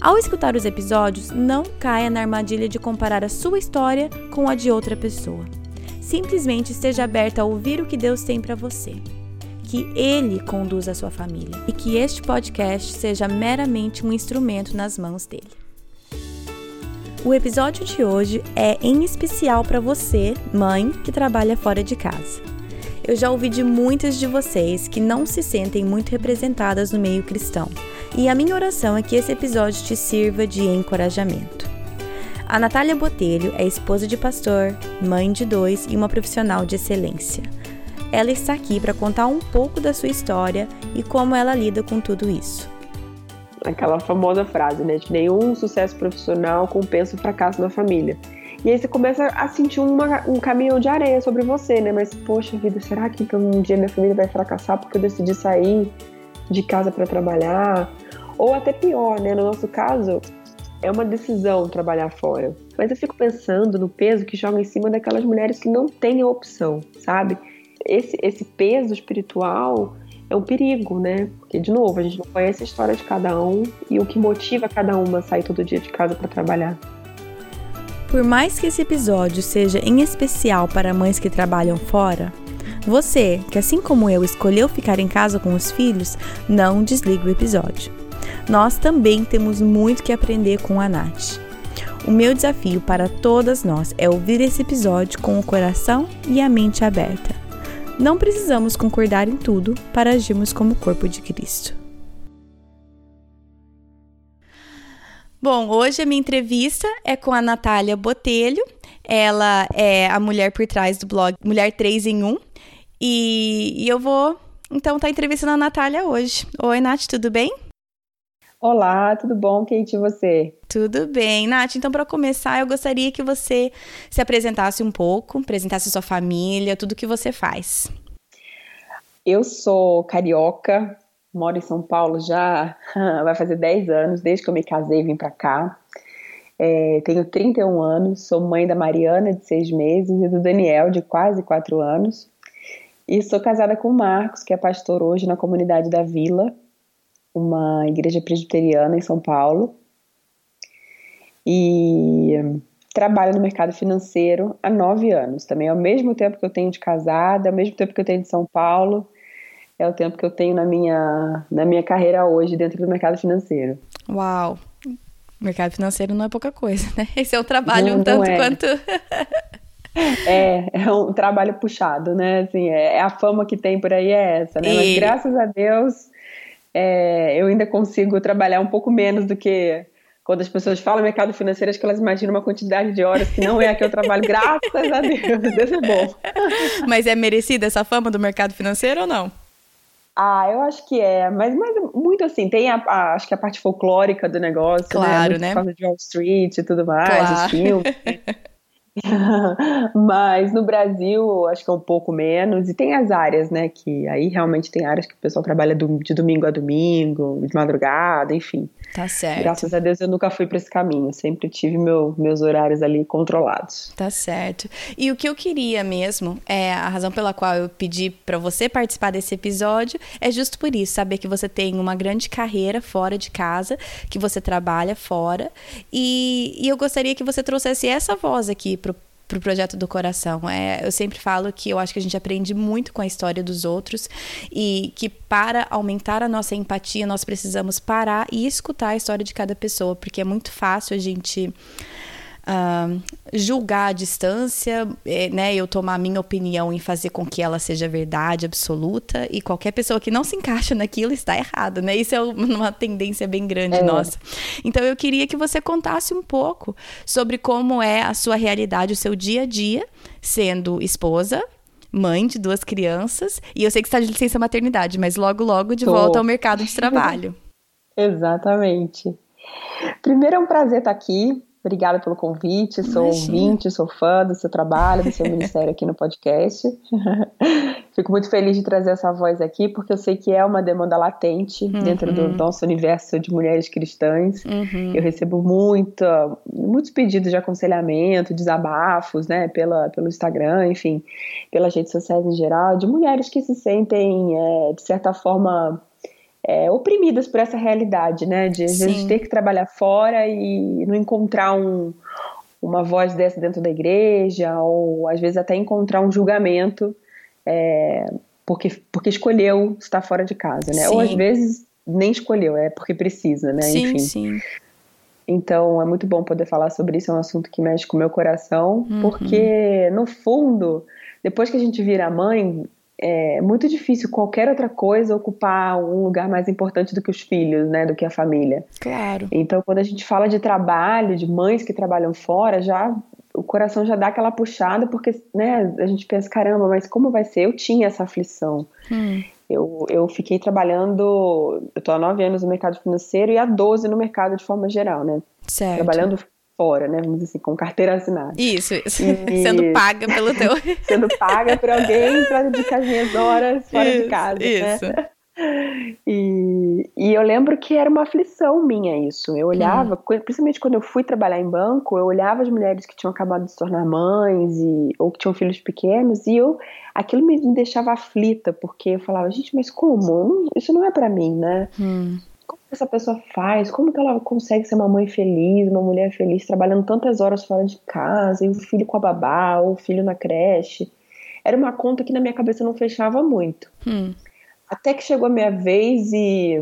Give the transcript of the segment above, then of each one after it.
Ao escutar os episódios, não caia na armadilha de comparar a sua história com a de outra pessoa. Simplesmente esteja aberta a ouvir o que Deus tem para você. Que Ele conduza a sua família e que este podcast seja meramente um instrumento nas mãos dele. O episódio de hoje é em especial para você, mãe que trabalha fora de casa. Eu já ouvi de muitas de vocês que não se sentem muito representadas no meio cristão, e a minha oração é que esse episódio te sirva de encorajamento. A Natália Botelho é esposa de pastor, mãe de dois e uma profissional de excelência. Ela está aqui para contar um pouco da sua história e como ela lida com tudo isso aquela famosa frase, né? De nenhum sucesso profissional compensa o fracasso na família. E aí você começa a sentir uma, um caminhão de areia sobre você, né? Mas, poxa vida, será que um dia minha família vai fracassar porque eu decidi sair de casa para trabalhar? Ou até pior, né? No nosso caso, é uma decisão trabalhar fora. Mas eu fico pensando no peso que joga em cima daquelas mulheres que não têm a opção, sabe? Esse, esse peso espiritual é um perigo, né? Porque, de novo, a gente não conhece a história de cada um e o que motiva cada uma a sair todo dia de casa para trabalhar. Por mais que esse episódio seja em especial para mães que trabalham fora, você, que assim como eu escolheu ficar em casa com os filhos, não desligue o episódio. Nós também temos muito que aprender com a Nath. O meu desafio para todas nós é ouvir esse episódio com o coração e a mente aberta não precisamos concordar em tudo para agirmos como corpo de Cristo. Bom, hoje a minha entrevista é com a Natália Botelho. Ela é a mulher por trás do blog Mulher 3 em 1. E, e eu vou, então, estar tá entrevistando a Natália hoje. Oi, Nath, tudo bem? Olá, tudo bom, Kate, e você? Tudo bem, Nath. Então, para começar, eu gostaria que você se apresentasse um pouco, apresentasse sua família, tudo que você faz. Eu sou carioca, moro em São Paulo já vai fazer 10 anos, desde que eu me casei vim para cá. É, tenho 31 anos, sou mãe da Mariana, de 6 meses, e do Daniel, de quase 4 anos. E sou casada com o Marcos, que é pastor hoje na comunidade da Vila, uma igreja presbiteriana em São Paulo e trabalho no mercado financeiro há nove anos. Também é o mesmo tempo que eu tenho de casada, o mesmo tempo que eu tenho de São Paulo, é o tempo que eu tenho na minha, na minha carreira hoje dentro do mercado financeiro. Uau! Mercado financeiro não é pouca coisa, né? Esse é o trabalho não, um tanto é. quanto. é, é um trabalho puxado, né? Assim, é, é, a fama que tem por aí é essa, né? E... Mas graças a Deus é, eu ainda consigo trabalhar um pouco menos do que quando as pessoas falam mercado financeiro, acho que elas imaginam uma quantidade de horas que não é a que eu trabalho, graças a Deus, Deus é bom. Mas é merecida essa fama do mercado financeiro ou não? Ah, eu acho que é, mas, mas muito assim, tem a, a, acho que a parte folclórica do negócio, né? claro, né? né? Por causa de Wall Street e tudo mais, claro. os filmes. Mas no Brasil, acho que é um pouco menos. E tem as áreas, né? Que aí realmente tem áreas que o pessoal trabalha de domingo a domingo, de madrugada, enfim. Tá certo. Graças a Deus eu nunca fui para esse caminho. Sempre tive meu, meus horários ali controlados. Tá certo. E o que eu queria mesmo, é a razão pela qual eu pedi para você participar desse episódio, é justo por isso, saber que você tem uma grande carreira fora de casa, que você trabalha fora. E, e eu gostaria que você trouxesse essa voz aqui pro para o projeto do coração. É, eu sempre falo que eu acho que a gente aprende muito com a história dos outros e que para aumentar a nossa empatia nós precisamos parar e escutar a história de cada pessoa, porque é muito fácil a gente uh, julgar a distância, é, né? Eu tomar a minha opinião e fazer com que ela seja verdade absoluta e qualquer pessoa que não se encaixa naquilo está errado, né? Isso é uma tendência bem grande é. nossa. Então eu queria que você contasse um pouco sobre como é a sua realidade, o seu dia a dia, sendo esposa, mãe de duas crianças, e eu sei que está de licença maternidade, mas logo, logo de Tô. volta ao mercado de trabalho. Exatamente. Primeiro é um prazer estar aqui Obrigada pelo convite, sou Imagina. ouvinte, sou fã do seu trabalho, do seu ministério aqui no podcast. Fico muito feliz de trazer essa voz aqui, porque eu sei que é uma demanda latente uhum. dentro do nosso universo de mulheres cristãs. Uhum. Eu recebo muito, muitos pedidos de aconselhamento, desabafos, né, pela, pelo Instagram, enfim, pelas redes sociais em geral, de mulheres que se sentem, é, de certa forma, é, oprimidas por essa realidade, né? De às vezes ter que trabalhar fora e não encontrar um, uma voz dessa dentro da igreja, ou às vezes até encontrar um julgamento é, porque, porque escolheu estar fora de casa, né? Sim. Ou às vezes nem escolheu, é porque precisa, né? Sim, Enfim. sim. Então é muito bom poder falar sobre isso, é um assunto que mexe com o meu coração, uhum. porque no fundo, depois que a gente vira mãe, é muito difícil qualquer outra coisa ocupar um lugar mais importante do que os filhos, né, do que a família. Claro. Então, quando a gente fala de trabalho, de mães que trabalham fora, já o coração já dá aquela puxada, porque, né, a gente pensa, caramba, mas como vai ser? Eu tinha essa aflição. Hum. Eu, eu fiquei trabalhando, eu tô há nove anos no mercado financeiro e há doze no mercado de forma geral, né? Certo. Trabalhando fora, né? Vamos dizer assim, com carteira assinada. Isso, isso. E... sendo paga pelo teu. sendo paga por alguém para dedicar as minhas horas fora isso, de casa. Né? Isso. Né? E, e, eu lembro que era uma aflição minha isso. Eu olhava, hum. principalmente quando eu fui trabalhar em banco, eu olhava as mulheres que tinham acabado de se tornar mães e, ou que tinham filhos pequenos e eu aquilo me, deixava aflita porque eu falava, gente, mas como? Isso não é para mim, né? Hum essa pessoa faz? Como que ela consegue ser uma mãe feliz, uma mulher feliz, trabalhando tantas horas fora de casa, e o filho com a babá, ou o filho na creche? Era uma conta que na minha cabeça não fechava muito. Hum. Até que chegou a minha vez e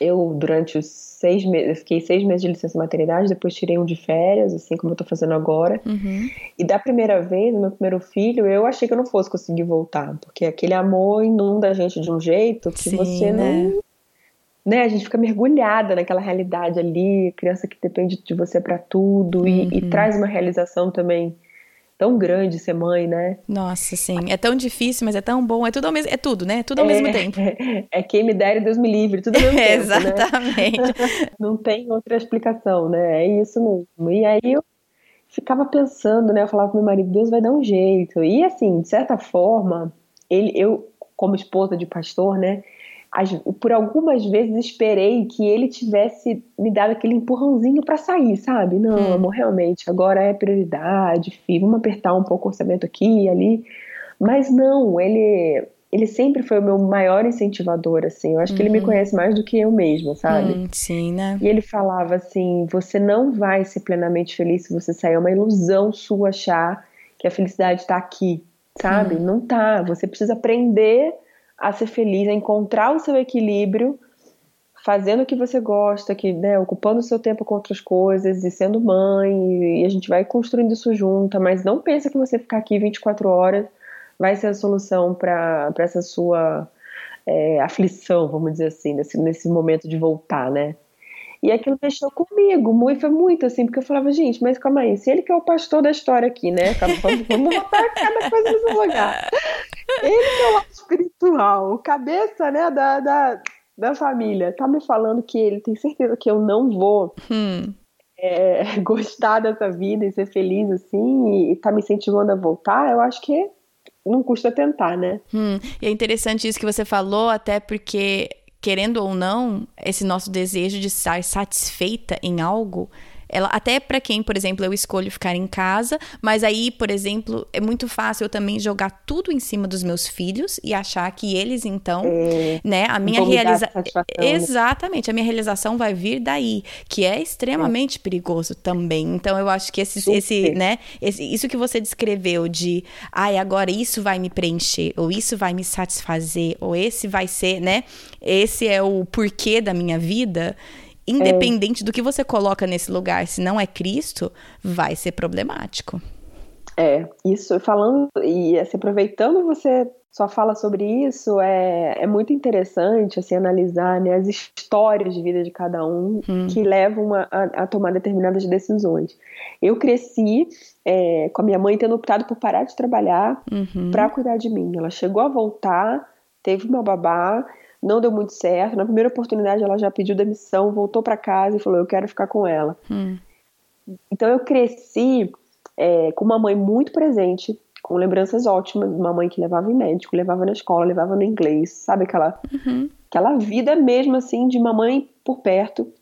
eu, durante os seis meses, fiquei seis meses de licença maternidade, depois tirei um de férias, assim como eu tô fazendo agora. Uhum. E da primeira vez, meu primeiro filho, eu achei que eu não fosse conseguir voltar, porque aquele amor inunda a gente de um jeito que Sim, você né? não né, a gente fica mergulhada naquela realidade ali, criança que depende de você para tudo uhum. e, e, uhum. traz uma realização também tão grande ser mãe, né? Nossa, sim. É tão difícil, mas é tão bom. É tudo ao mesmo, é tudo, né? Tudo ao é, mesmo tempo. É, é quem me der e Deus me livre, tudo ao mesmo é, tempo. Exatamente. Né? Não tem outra explicação, né? É isso mesmo. E aí eu ficava pensando, né? Eu falava pro meu marido, Deus vai dar um jeito. E assim, de certa forma, ele, eu, como esposa de pastor, né? Por algumas vezes esperei que ele tivesse me dado aquele empurrãozinho para sair, sabe? Não, hum. amor, realmente, agora é prioridade, filho, vamos apertar um pouco o orçamento aqui e ali. Mas não, ele ele sempre foi o meu maior incentivador, assim. Eu acho uhum. que ele me uhum. conhece mais do que eu mesma, sabe? Hum, sim, né? E ele falava assim: você não vai ser plenamente feliz se você sair. É uma ilusão sua achar que a felicidade está aqui, sabe? Hum. Não tá. Você precisa aprender a ser feliz, a encontrar o seu equilíbrio, fazendo o que você gosta, que, né, ocupando o seu tempo com outras coisas e sendo mãe, e a gente vai construindo isso junto, mas não pensa que você ficar aqui 24 horas vai ser a solução para essa sua é, aflição, vamos dizer assim, nesse, nesse momento de voltar, né? E aquilo mexeu comigo, muito, foi muito assim, porque eu falava, gente, mas calma aí, se ele que é o pastor da história aqui, né? Vamos, vamos botar cada coisa no lugar. Ele que é o lado espiritual, o cabeça, né, da, da, da família, tá me falando que ele tem certeza que eu não vou hum. é, gostar dessa vida e ser feliz assim, e, e tá me incentivando a voltar, eu acho que não custa tentar, né? Hum, e é interessante isso que você falou, até porque querendo ou não, esse nosso desejo de estar satisfeita em algo ela, até para quem, por exemplo, eu escolho ficar em casa, mas aí, por exemplo, é muito fácil eu também jogar tudo em cima dos meus filhos e achar que eles, então, é, né, a minha realização. Né? Exatamente, a minha realização vai vir daí, que é extremamente é. perigoso também. Então, eu acho que esse, esse né, esse, isso que você descreveu de, ai, agora isso vai me preencher, ou isso vai me satisfazer, ou esse vai ser, né, esse é o porquê da minha vida independente é. do que você coloca nesse lugar, se não é Cristo, vai ser problemático. É, isso falando e assim, aproveitando você só fala sobre isso, é, é muito interessante assim, analisar né, as histórias de vida de cada um hum. que levam a, a, tomar determinadas decisões. Eu cresci é, com a minha mãe tendo optado por parar de trabalhar uhum. para cuidar de mim. Ela chegou a voltar, teve uma babá não deu muito certo. Na primeira oportunidade, ela já pediu demissão, voltou para casa e falou: Eu quero ficar com ela. Hum. Então eu cresci é, com uma mãe muito presente, com lembranças ótimas, uma mãe que levava em médico, levava na escola, levava no inglês, sabe aquela, uhum. aquela vida mesmo assim de mamãe por perto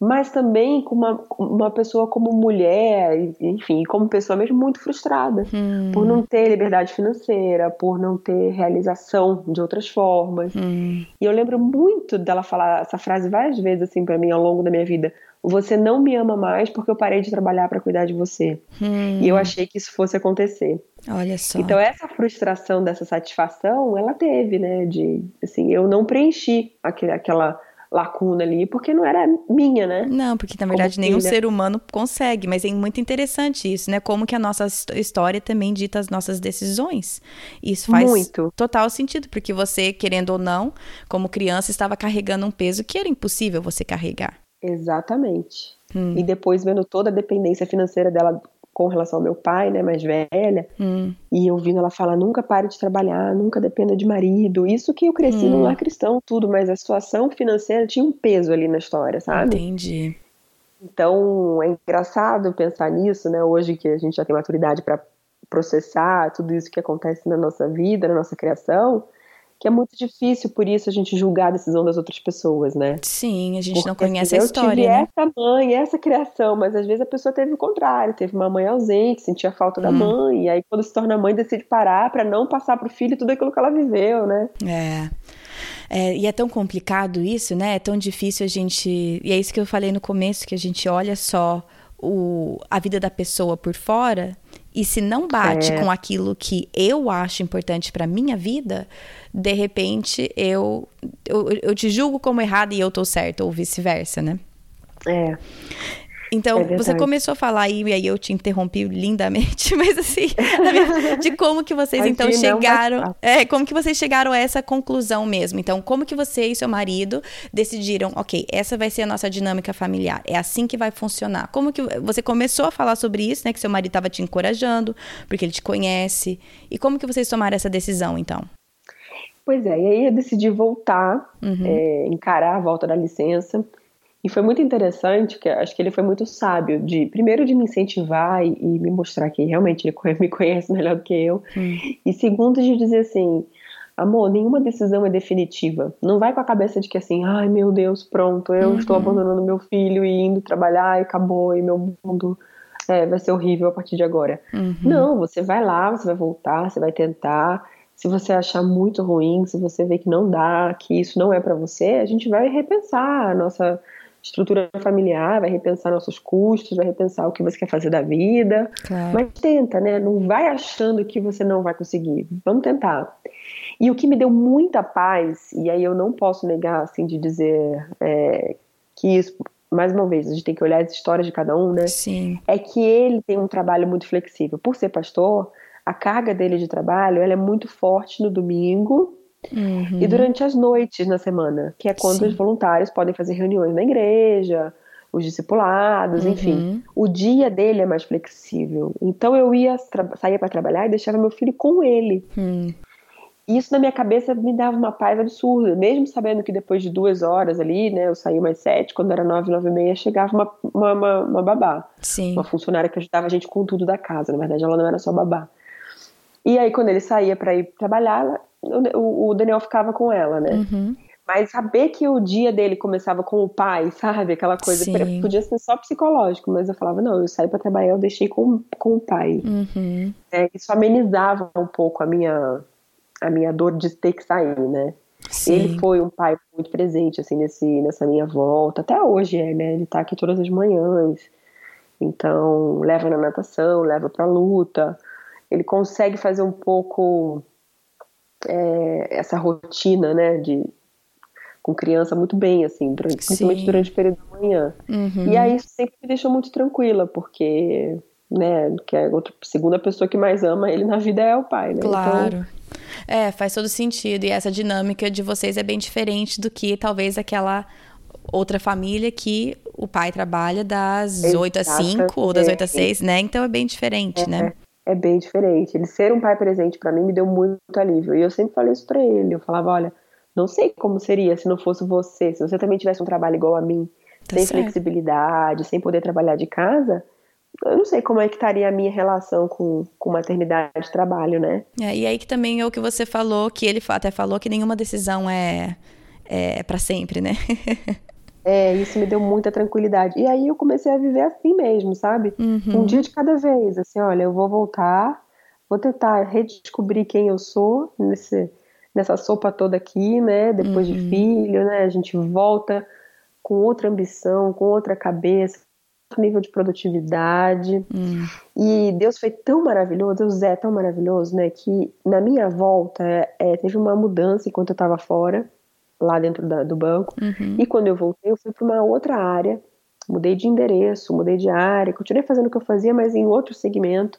mas também com uma, uma pessoa como mulher, enfim, como pessoa mesmo muito frustrada hum. por não ter liberdade financeira, por não ter realização de outras formas. Hum. E eu lembro muito dela falar essa frase várias vezes assim para mim ao longo da minha vida. Você não me ama mais porque eu parei de trabalhar para cuidar de você. Hum. E eu achei que isso fosse acontecer. Olha só. Então essa frustração dessa satisfação, ela teve, né? De assim, eu não preenchi aquele, aquela lacuna ali, porque não era minha, né? Não, porque na verdade nenhum ser humano consegue, mas é muito interessante isso, né? Como que a nossa história também dita as nossas decisões. Isso faz muito. total sentido, porque você, querendo ou não, como criança, estava carregando um peso que era impossível você carregar. Exatamente. Hum. E depois vendo toda a dependência financeira dela com relação ao meu pai, né, mais velha, hum. e ouvindo ela falar, nunca pare de trabalhar, nunca dependa de marido. Isso que eu cresci hum. num lar cristão, tudo, mas a situação financeira tinha um peso ali na história, sabe? Entendi. Então, é engraçado pensar nisso, né, hoje que a gente já tem maturidade para processar tudo isso que acontece na nossa vida, na nossa criação, que é muito difícil, por isso, a gente julgar a decisão das outras pessoas, né? Sim, a gente Porque, não conhece assim, a história. Eu tive né? essa mãe, essa criação, mas às vezes a pessoa teve o contrário, teve uma mãe ausente, sentia falta da hum. mãe, e aí quando se torna mãe decide parar para não passar pro filho tudo aquilo que ela viveu, né? É. É, e é tão complicado isso, né? É tão difícil a gente. E é isso que eu falei no começo, que a gente olha só o, a vida da pessoa por fora e se não bate é. com aquilo que eu acho importante para minha vida, de repente eu, eu, eu te julgo como errado e eu tô certo, ou vice-versa, né? É. Então, é você começou a falar aí, e aí eu te interrompi lindamente, mas assim, de como que vocês então chegaram, é, como que vocês chegaram a essa conclusão mesmo. Então, como que você e seu marido decidiram, OK, essa vai ser a nossa dinâmica familiar. É assim que vai funcionar. Como que você começou a falar sobre isso, né, que seu marido estava te encorajando, porque ele te conhece. E como que vocês tomaram essa decisão, então? Pois é, e aí eu decidi voltar, uhum. é, encarar a volta da licença. E foi muito interessante, que acho que ele foi muito sábio, de primeiro de me incentivar e, e me mostrar que realmente ele me conhece melhor do que eu. Hum. E segundo de dizer assim, amor, nenhuma decisão é definitiva. Não vai com a cabeça de que assim, ai meu Deus, pronto, eu uhum. estou abandonando meu filho e indo trabalhar e acabou e meu mundo é, vai ser horrível a partir de agora. Uhum. Não, você vai lá, você vai voltar, você vai tentar. Se você achar muito ruim, se você ver que não dá, que isso não é para você, a gente vai repensar a nossa estrutura familiar, vai repensar nossos custos, vai repensar o que você quer fazer da vida. Claro. Mas tenta, né? Não vai achando que você não vai conseguir. Vamos tentar. E o que me deu muita paz, e aí eu não posso negar, assim, de dizer é, que isso, mais uma vez, a gente tem que olhar as histórias de cada um, né? Sim. É que ele tem um trabalho muito flexível. Por ser pastor, a carga dele de trabalho ela é muito forte no domingo Uhum. E durante as noites na semana, que é quando Sim. os voluntários podem fazer reuniões na igreja, os discipulados, uhum. enfim. O dia dele é mais flexível. Então eu ia saía para trabalhar e deixava meu filho com ele. Uhum. Isso na minha cabeça me dava uma paz absurda, mesmo sabendo que depois de duas horas ali, né, eu saí mais sete, quando era nove, nove e meia, chegava uma, uma, uma, uma babá. Sim. Uma funcionária que ajudava a gente com tudo da casa. Na verdade, ela não era só babá. E aí, quando ele saía para ir trabalhar, o, o Daniel ficava com ela, né? Uhum. Mas saber que o dia dele começava com o pai, sabe? Aquela coisa, Sim. podia ser só psicológico, mas eu falava, não, eu saí para trabalhar, eu deixei com, com o pai. Uhum. É, isso amenizava um pouco a minha, a minha dor de ter que sair, né? Sim. Ele foi um pai muito presente, assim, nesse, nessa minha volta. Até hoje é, né? Ele tá aqui todas as manhãs. Então, leva na natação, leva pra luta. Ele consegue fazer um pouco é, essa rotina, né, de com criança muito bem, assim, durante, principalmente durante o período da manhã. Uhum. E aí isso sempre me deixou muito tranquila, porque, né, que a outra, segunda pessoa que mais ama ele na vida é o pai, né? Claro. Então, é, faz todo sentido. E essa dinâmica de vocês é bem diferente do que talvez aquela outra família que o pai trabalha das Exato, 8 às 5 ou das 8 às 6, né? Então é bem diferente, é, né? É bem diferente. Ele ser um pai presente para mim me deu muito alívio. E eu sempre falei isso para ele. Eu falava, olha, não sei como seria se não fosse você, se você também tivesse um trabalho igual a mim, tá sem certo. flexibilidade, sem poder trabalhar de casa, eu não sei como é que estaria a minha relação com, com maternidade e trabalho, né? É, e aí que também é o que você falou, que ele até falou que nenhuma decisão é, é para sempre, né? é, isso me deu muita tranquilidade. E aí eu comecei a viver assim mesmo, sabe? Uhum. Um dia de cada vez, assim, olha, eu vou voltar, vou tentar redescobrir quem eu sou nesse, nessa sopa toda aqui, né? Depois uhum. de filho, né? A gente volta com outra ambição, com outra cabeça, nível de produtividade. Hum. E Deus foi tão maravilhoso, Deus é tão maravilhoso, né? Que na minha volta é, teve uma mudança enquanto eu estava fora, lá dentro da, do banco. Uhum. E quando eu voltei, eu fui para uma outra área. Mudei de endereço, mudei de área, continuei fazendo o que eu fazia, mas em outro segmento.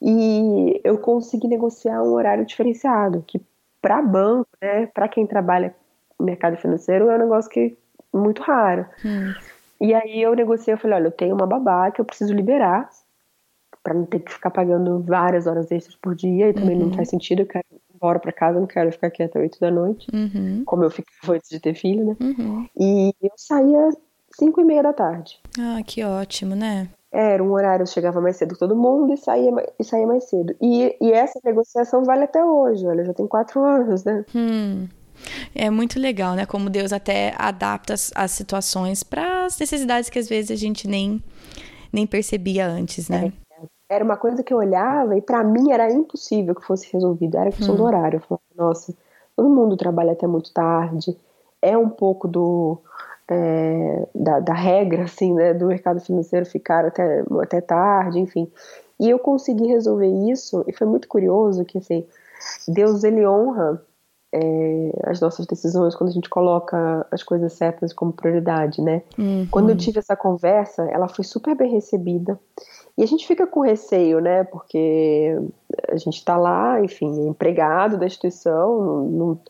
E eu consegui negociar um horário diferenciado, que para banco, né, para quem trabalha no mercado financeiro, é um negócio que é muito raro. Hum. E aí eu negociei, eu falei, olha, eu tenho uma babá que eu preciso liberar para não ter que ficar pagando várias horas extras por dia e também uhum. não faz sentido, eu quero embora para casa, não quero ficar aqui até 8 da noite, uhum. como eu ficava antes de ter filho, né? Uhum. E eu saía 5 e meia da tarde. Ah, que ótimo, né? Era um horário, eu chegava mais cedo que todo mundo e saía, e saía mais cedo. E, e essa negociação vale até hoje, olha, já tem quatro anos, né? Hum. É muito legal, né? Como Deus até adapta as, as situações para as necessidades que às vezes a gente nem, nem percebia antes, né? É, era uma coisa que eu olhava e para mim era impossível que fosse resolvido. Era a questão hum. do horário. Eu falava, nossa, todo mundo trabalha até muito tarde. É um pouco do é, da, da, regra, assim, né, do mercado financeiro ficar até, até tarde, enfim. E eu consegui resolver isso e foi muito curioso que, assim, Deus, ele honra é, as nossas decisões quando a gente coloca as coisas certas como prioridade, né? Uhum. Quando eu tive essa conversa, ela foi super bem recebida. E a gente fica com receio, né? Porque a gente está lá, enfim, empregado da instituição, não, não,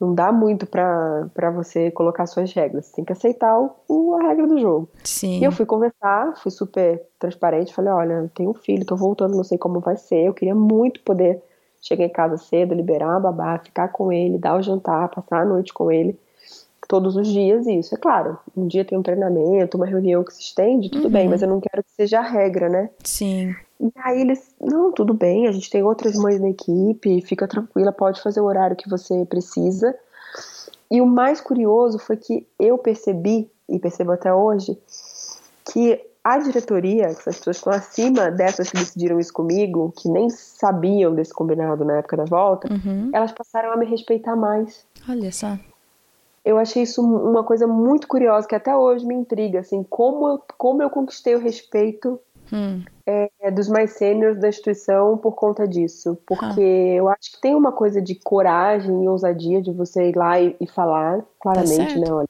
não dá muito para você colocar suas regras. Você tem que aceitar o, a regra do jogo. Sim. E eu fui conversar, fui super transparente, falei, olha, eu tenho um filho, tô voltando, não sei como vai ser, eu queria muito poder chegar em casa cedo, liberar a babá, ficar com ele, dar o jantar, passar a noite com ele todos os dias isso. É claro, um dia tem um treinamento, uma reunião que se estende, tudo uhum. bem, mas eu não quero que seja a regra, né? Sim. E aí eles, não, tudo bem, a gente tem outras mães na equipe, fica tranquila, pode fazer o horário que você precisa. E o mais curioso foi que eu percebi, e percebo até hoje, que a diretoria, essas pessoas que estão acima dessas que decidiram isso comigo, que nem sabiam desse combinado na época da volta, uhum. elas passaram a me respeitar mais. Olha só. Eu achei isso uma coisa muito curiosa, que até hoje me intriga, assim, como eu, como eu conquistei o respeito hum. é, dos mais sêniores da instituição por conta disso. Porque ah. eu acho que tem uma coisa de coragem e ousadia de você ir lá e, e falar claramente, tá né? Olha,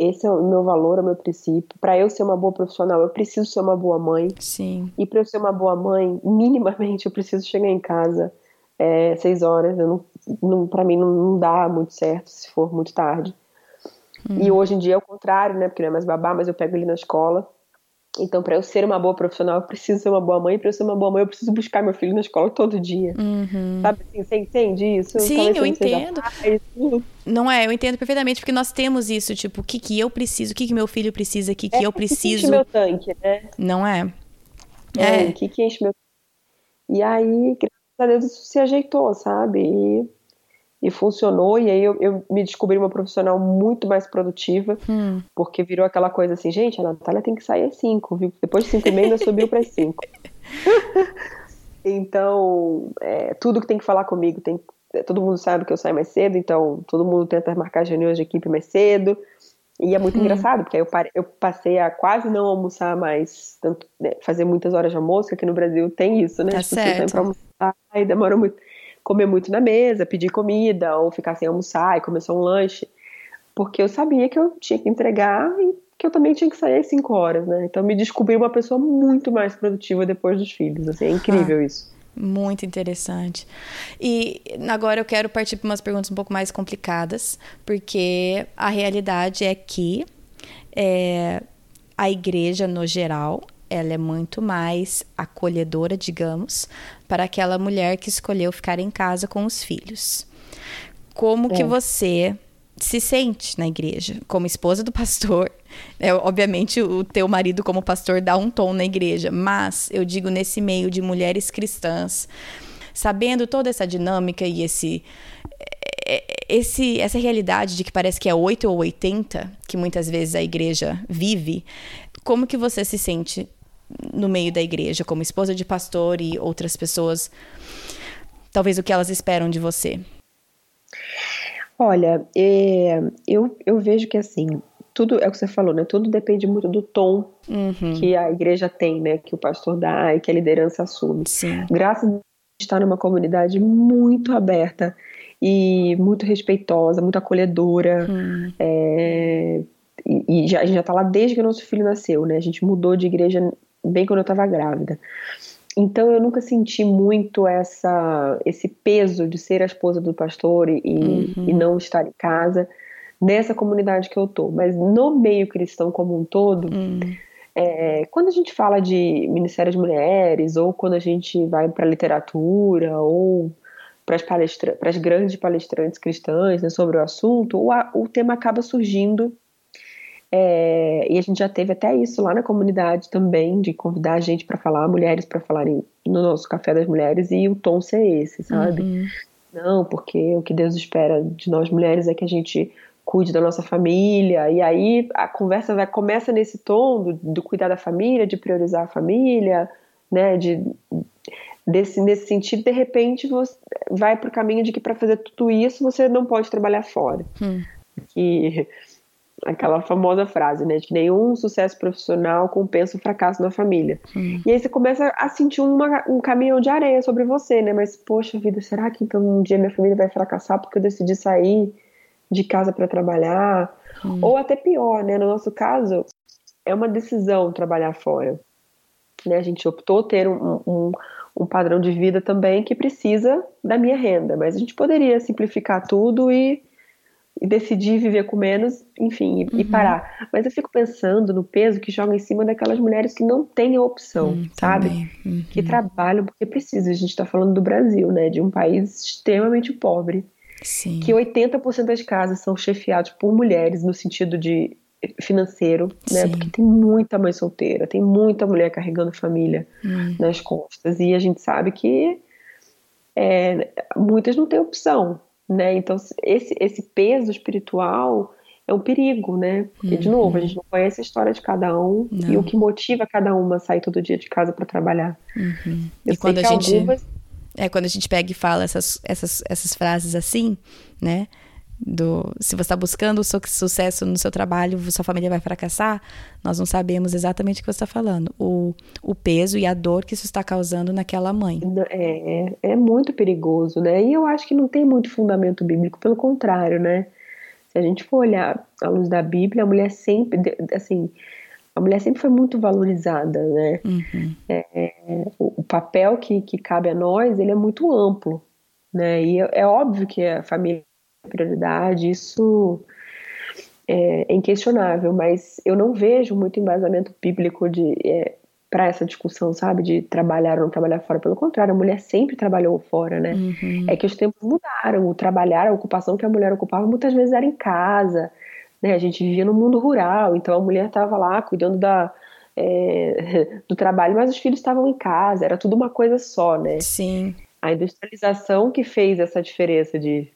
esse é o meu valor, é o meu princípio. Para eu ser uma boa profissional, eu preciso ser uma boa mãe. Sim. E para eu ser uma boa mãe, minimamente eu preciso chegar em casa é, seis horas. Eu não, para mim não, não, dá muito certo se for muito tarde. Hum. E hoje em dia é o contrário, né? Porque não é mais babá, mas eu pego ele na escola. Então, para eu ser uma boa profissional, eu preciso ser uma boa mãe. Para eu ser uma boa mãe, eu preciso buscar meu filho na escola todo dia. Uhum. Sabe assim, você entende isso? Sim, eu entendo. Não é, eu entendo perfeitamente, porque nós temos isso, tipo, o que, que eu preciso, o que, que meu filho precisa, o que, que é, eu preciso. Que meu tanque, né? Não é? É, o que, que enche meu E aí, a Deus, isso se ajeitou, sabe? E e funcionou, e aí eu, eu, me descobri uma profissional muito mais produtiva, hum. porque virou aquela coisa assim, gente, a Natália tem que sair às 5, viu? Depois de 5 e meia subiu para as 5. então, é, tudo que tem que falar comigo, tem, todo mundo sabe que eu saio mais cedo, então todo mundo tenta marcar as reuniões de equipe mais cedo, e é muito hum. engraçado, porque eu, parei, eu, passei a quase não almoçar mais, tanto, né, fazer muitas horas de almoço, que aqui no Brasil tem isso, né? Tá pessoas saem pra almoçar e demora muito comer muito na mesa, pedir comida ou ficar sem almoçar e comer só um lanche, porque eu sabia que eu tinha que entregar e que eu também tinha que sair às 5 horas, né? Então me descobri uma pessoa muito mais produtiva depois dos filhos, assim, é incrível ah, isso. Muito interessante. E agora eu quero partir para umas perguntas um pouco mais complicadas, porque a realidade é que é, a igreja, no geral, ela é muito mais acolhedora, digamos, para aquela mulher que escolheu ficar em casa com os filhos. Como é. que você se sente na igreja, como esposa do pastor. É, obviamente, o teu marido, como pastor, dá um tom na igreja, mas eu digo nesse meio de mulheres cristãs, sabendo toda essa dinâmica e esse. É, esse, essa realidade de que parece que é 8 ou 80, que muitas vezes a igreja vive, como que você se sente no meio da igreja, como esposa de pastor e outras pessoas, talvez o que elas esperam de você? Olha, é, eu, eu vejo que assim, tudo é o que você falou, né? Tudo depende muito do tom uhum. que a igreja tem, né? Que o pastor dá e que a liderança assume. Sim. Graças a Deus, está numa comunidade muito aberta e muito respeitosa, muito acolhedora. Hum. É, e, e já, a gente já está lá desde que o nosso filho nasceu, né? A gente mudou de igreja bem quando eu estava grávida. Então eu nunca senti muito essa, esse peso de ser a esposa do pastor e, uhum. e não estar em casa nessa comunidade que eu tô. Mas no meio cristão como um todo, uhum. é, quando a gente fala de Ministério de Mulheres, ou quando a gente vai para literatura, ou para as palestra grandes palestrantes cristãs né, sobre o assunto, o, o tema acaba surgindo é, e a gente já teve até isso lá na comunidade também, de convidar a gente para falar, mulheres para falarem no nosso Café das Mulheres, e o tom ser esse, sabe? Uhum. Não, porque o que Deus espera de nós mulheres é que a gente cuide da nossa família, e aí a conversa vai começa nesse tom do, do cuidar da família, de priorizar a família, né, de desse nesse sentido, de repente você vai para o caminho de que para fazer tudo isso você não pode trabalhar fora. Hum. Que aquela famosa frase, né, de que nenhum sucesso profissional compensa o fracasso na família. Hum. E aí você começa a sentir uma, um caminhão de areia sobre você, né? Mas poxa vida, será que então um dia minha família vai fracassar porque eu decidi sair de casa para trabalhar? Hum. Ou até pior, né? No nosso caso, é uma decisão trabalhar fora. Né? A gente optou ter um, um, um padrão de vida também que precisa da minha renda, mas a gente poderia simplificar tudo e e decidir viver com menos, enfim, e, uhum. parar. Mas eu fico pensando no peso que joga em cima daquelas mulheres que não têm a opção, uhum, sabe? Uhum. Que trabalham porque precisam. A gente está falando do Brasil, né? De um país extremamente pobre. Sim. Que 80% das casas são chefiadas por mulheres no sentido de financeiro, né? Sim. Porque tem muita mãe solteira, tem muita mulher carregando família hum. nas costas. E a gente sabe que é, muitas não têm opção, né? Então, esse, esse peso espiritual é um perigo, né? Porque, uhum. de novo, a gente não conhece a história de cada um não. e o que motiva cada uma a sair todo dia de casa para trabalhar. Uhum. E quando a gente. Algumas... É, quando a gente pega e fala essas, essas, essas frases assim, né? Do se você está buscando o seu sucesso no seu trabalho, sua família vai fracassar, nós não sabemos exatamente o que você está falando. O, o peso e a dor que isso está causando naquela mãe. É, é, é muito perigoso, né? E eu acho que não tem muito fundamento bíblico, pelo contrário, né? Se a gente for olhar à luz da Bíblia, a mulher sempre, assim, a mulher sempre foi muito valorizada, né? Uhum. É, é, o, o, papel que, que cabe a nós, ele é muito amplo, né? E é, é óbvio que a família prioridade, isso é, é inquestionável, mas eu não vejo muito embasamento bíblico de é, para essa discussão, sabe, de trabalhar ou não trabalhar fora. Pelo contrário, a mulher sempre trabalhou fora, né? Uhum. É que os tempos mudaram. O trabalhar, a ocupação que a mulher ocupava muitas vezes era em casa, né? A gente vivia no mundo rural, então a mulher estava lá cuidando da é, do trabalho, mas os filhos estavam em casa. Era tudo uma coisa só, né? Sim. A industrialização que fez essa diferença de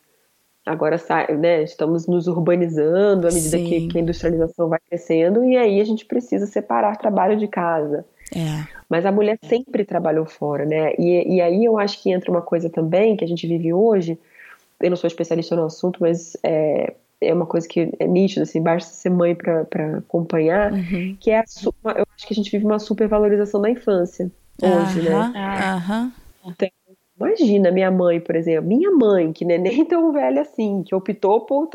agora né, estamos nos urbanizando à medida que, que, a industrialização vai crescendo e aí a gente precisa separar trabalho de casa. É. Mas a mulher sempre trabalhou fora, né? E, e aí eu acho que entra uma coisa também que a gente vive hoje. Eu não sou especialista no assunto, mas é, é uma coisa que é nítida, assim, basta ser mãe para acompanhar, uhum. que é a, eu acho que a gente vive uma supervalorização da infância hoje, uh -huh, né? Uh -huh. Então, Imagina minha mãe, por exemplo, minha mãe, que não é nem tão velha assim, que optou por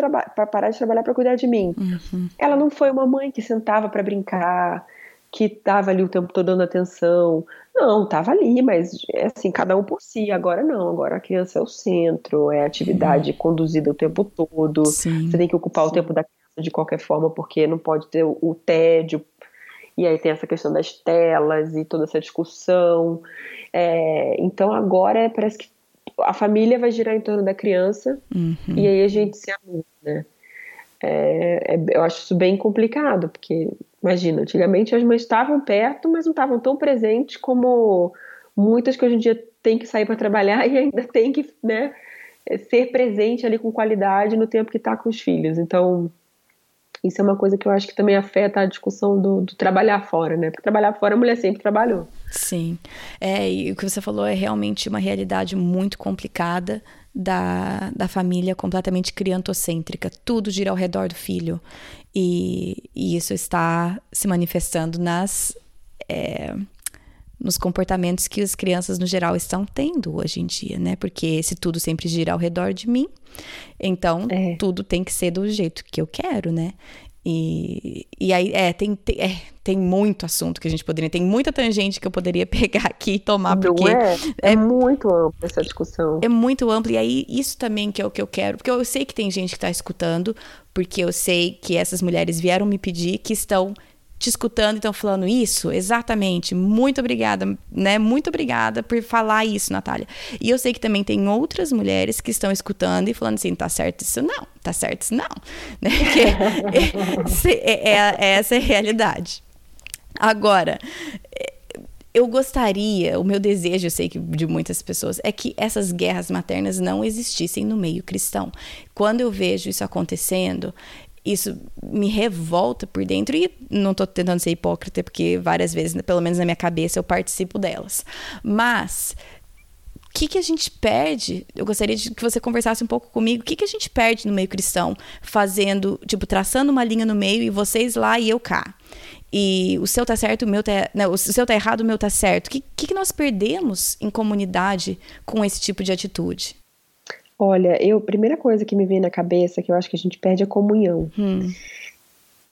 parar de trabalhar para cuidar de mim. Uhum. Ela não foi uma mãe que sentava para brincar, que estava ali o tempo todo dando atenção. Não, estava ali, mas é assim, cada um por si. Agora não, agora a criança é o centro, é a atividade uhum. conduzida o tempo todo. Sim. Você tem que ocupar Sim. o tempo da criança de qualquer forma, porque não pode ter o tédio. E aí tem essa questão das telas e toda essa discussão. É, então agora parece que a família vai girar em torno da criança uhum. e aí a gente se amuda, né? é, é, eu acho isso bem complicado, porque, imagina, antigamente as mães estavam perto, mas não estavam tão presentes como muitas que hoje em dia têm que sair para trabalhar e ainda tem que né, ser presente ali com qualidade no tempo que está com os filhos. Então, isso é uma coisa que eu acho que também afeta a discussão do, do, trabalhar fora, né? Porque trabalhar fora a mulher sempre trabalhou. Sim. É, e o que você falou é realmente uma realidade muito complicada da, da família completamente criantocêntrica. Tudo gira ao redor do filho. E, e isso está se manifestando nas. É, nos comportamentos que as crianças no geral estão tendo hoje em dia, né? Porque se tudo sempre gira ao redor de mim, então é. tudo tem que ser do jeito que eu quero, né? E, e aí, é tem, tem, é, tem muito assunto que a gente poderia, tem muita tangente que eu poderia pegar aqui e tomar, Não porque. É, é, é muito ampla essa discussão. É muito ampla, e aí isso também que é o que eu quero, porque eu sei que tem gente que está escutando, porque eu sei que essas mulheres vieram me pedir que estão te escutando e estão falando isso, exatamente. Muito obrigada, né? Muito obrigada por falar isso, Natália. E eu sei que também tem outras mulheres que estão escutando e falando assim, tá certo isso não, tá certo isso não, né? Que é, é, é, essa é a realidade. Agora, eu gostaria, o meu desejo, eu sei que de muitas pessoas, é que essas guerras maternas não existissem no meio cristão. Quando eu vejo isso acontecendo, isso me revolta por dentro e não estou tentando ser hipócrita porque várias vezes, pelo menos na minha cabeça, eu participo delas. Mas o que, que a gente perde? Eu gostaria de que você conversasse um pouco comigo. O que, que a gente perde no meio cristão fazendo, tipo, traçando uma linha no meio e vocês lá e eu cá? E o seu tá certo, o meu tá, não, o seu tá errado, o meu tá certo. O que, que, que nós perdemos em comunidade com esse tipo de atitude? Olha, eu primeira coisa que me vem na cabeça que eu acho que a gente perde é a comunhão. Hum.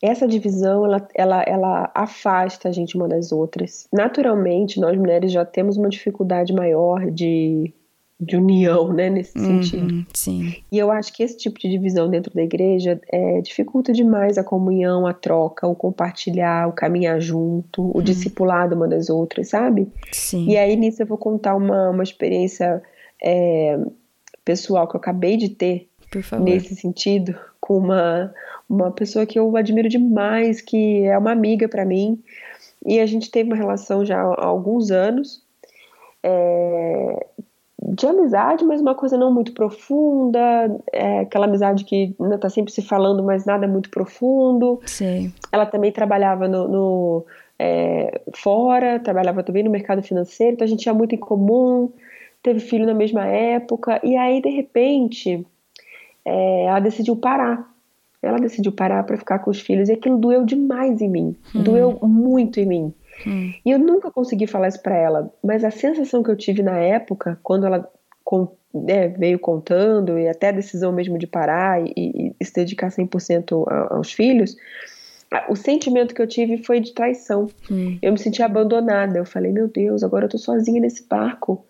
Essa divisão ela, ela, ela afasta a gente uma das outras. Naturalmente, nós mulheres já temos uma dificuldade maior de, de união, né, nesse uhum, sentido. Sim. E eu acho que esse tipo de divisão dentro da igreja é, dificulta demais a comunhão, a troca, o compartilhar, o caminhar junto, o uhum. discipulado uma das outras, sabe? Sim. E aí nisso eu vou contar uma, uma experiência é, pessoal que eu acabei de ter nesse sentido com uma uma pessoa que eu admiro demais, que é uma amiga para mim, e a gente teve uma relação já há alguns anos é, de amizade, mas uma coisa não muito profunda, é, aquela amizade que tá sempre se falando, mas nada muito profundo. Sim. Ela também trabalhava no, no é, fora, trabalhava também no mercado financeiro, então a gente tinha muito em comum teve filho na mesma época, e aí de repente é, ela decidiu parar. Ela decidiu parar para ficar com os filhos e aquilo doeu demais em mim, hum. doeu muito em mim. Hum. E eu nunca consegui falar isso para ela, mas a sensação que eu tive na época, quando ela com, né, veio contando e até a decisão mesmo de parar e, e, e se dedicar 100% aos filhos, o sentimento que eu tive foi de traição. Hum. Eu me senti abandonada. Eu falei, meu Deus, agora eu tô sozinha nesse barco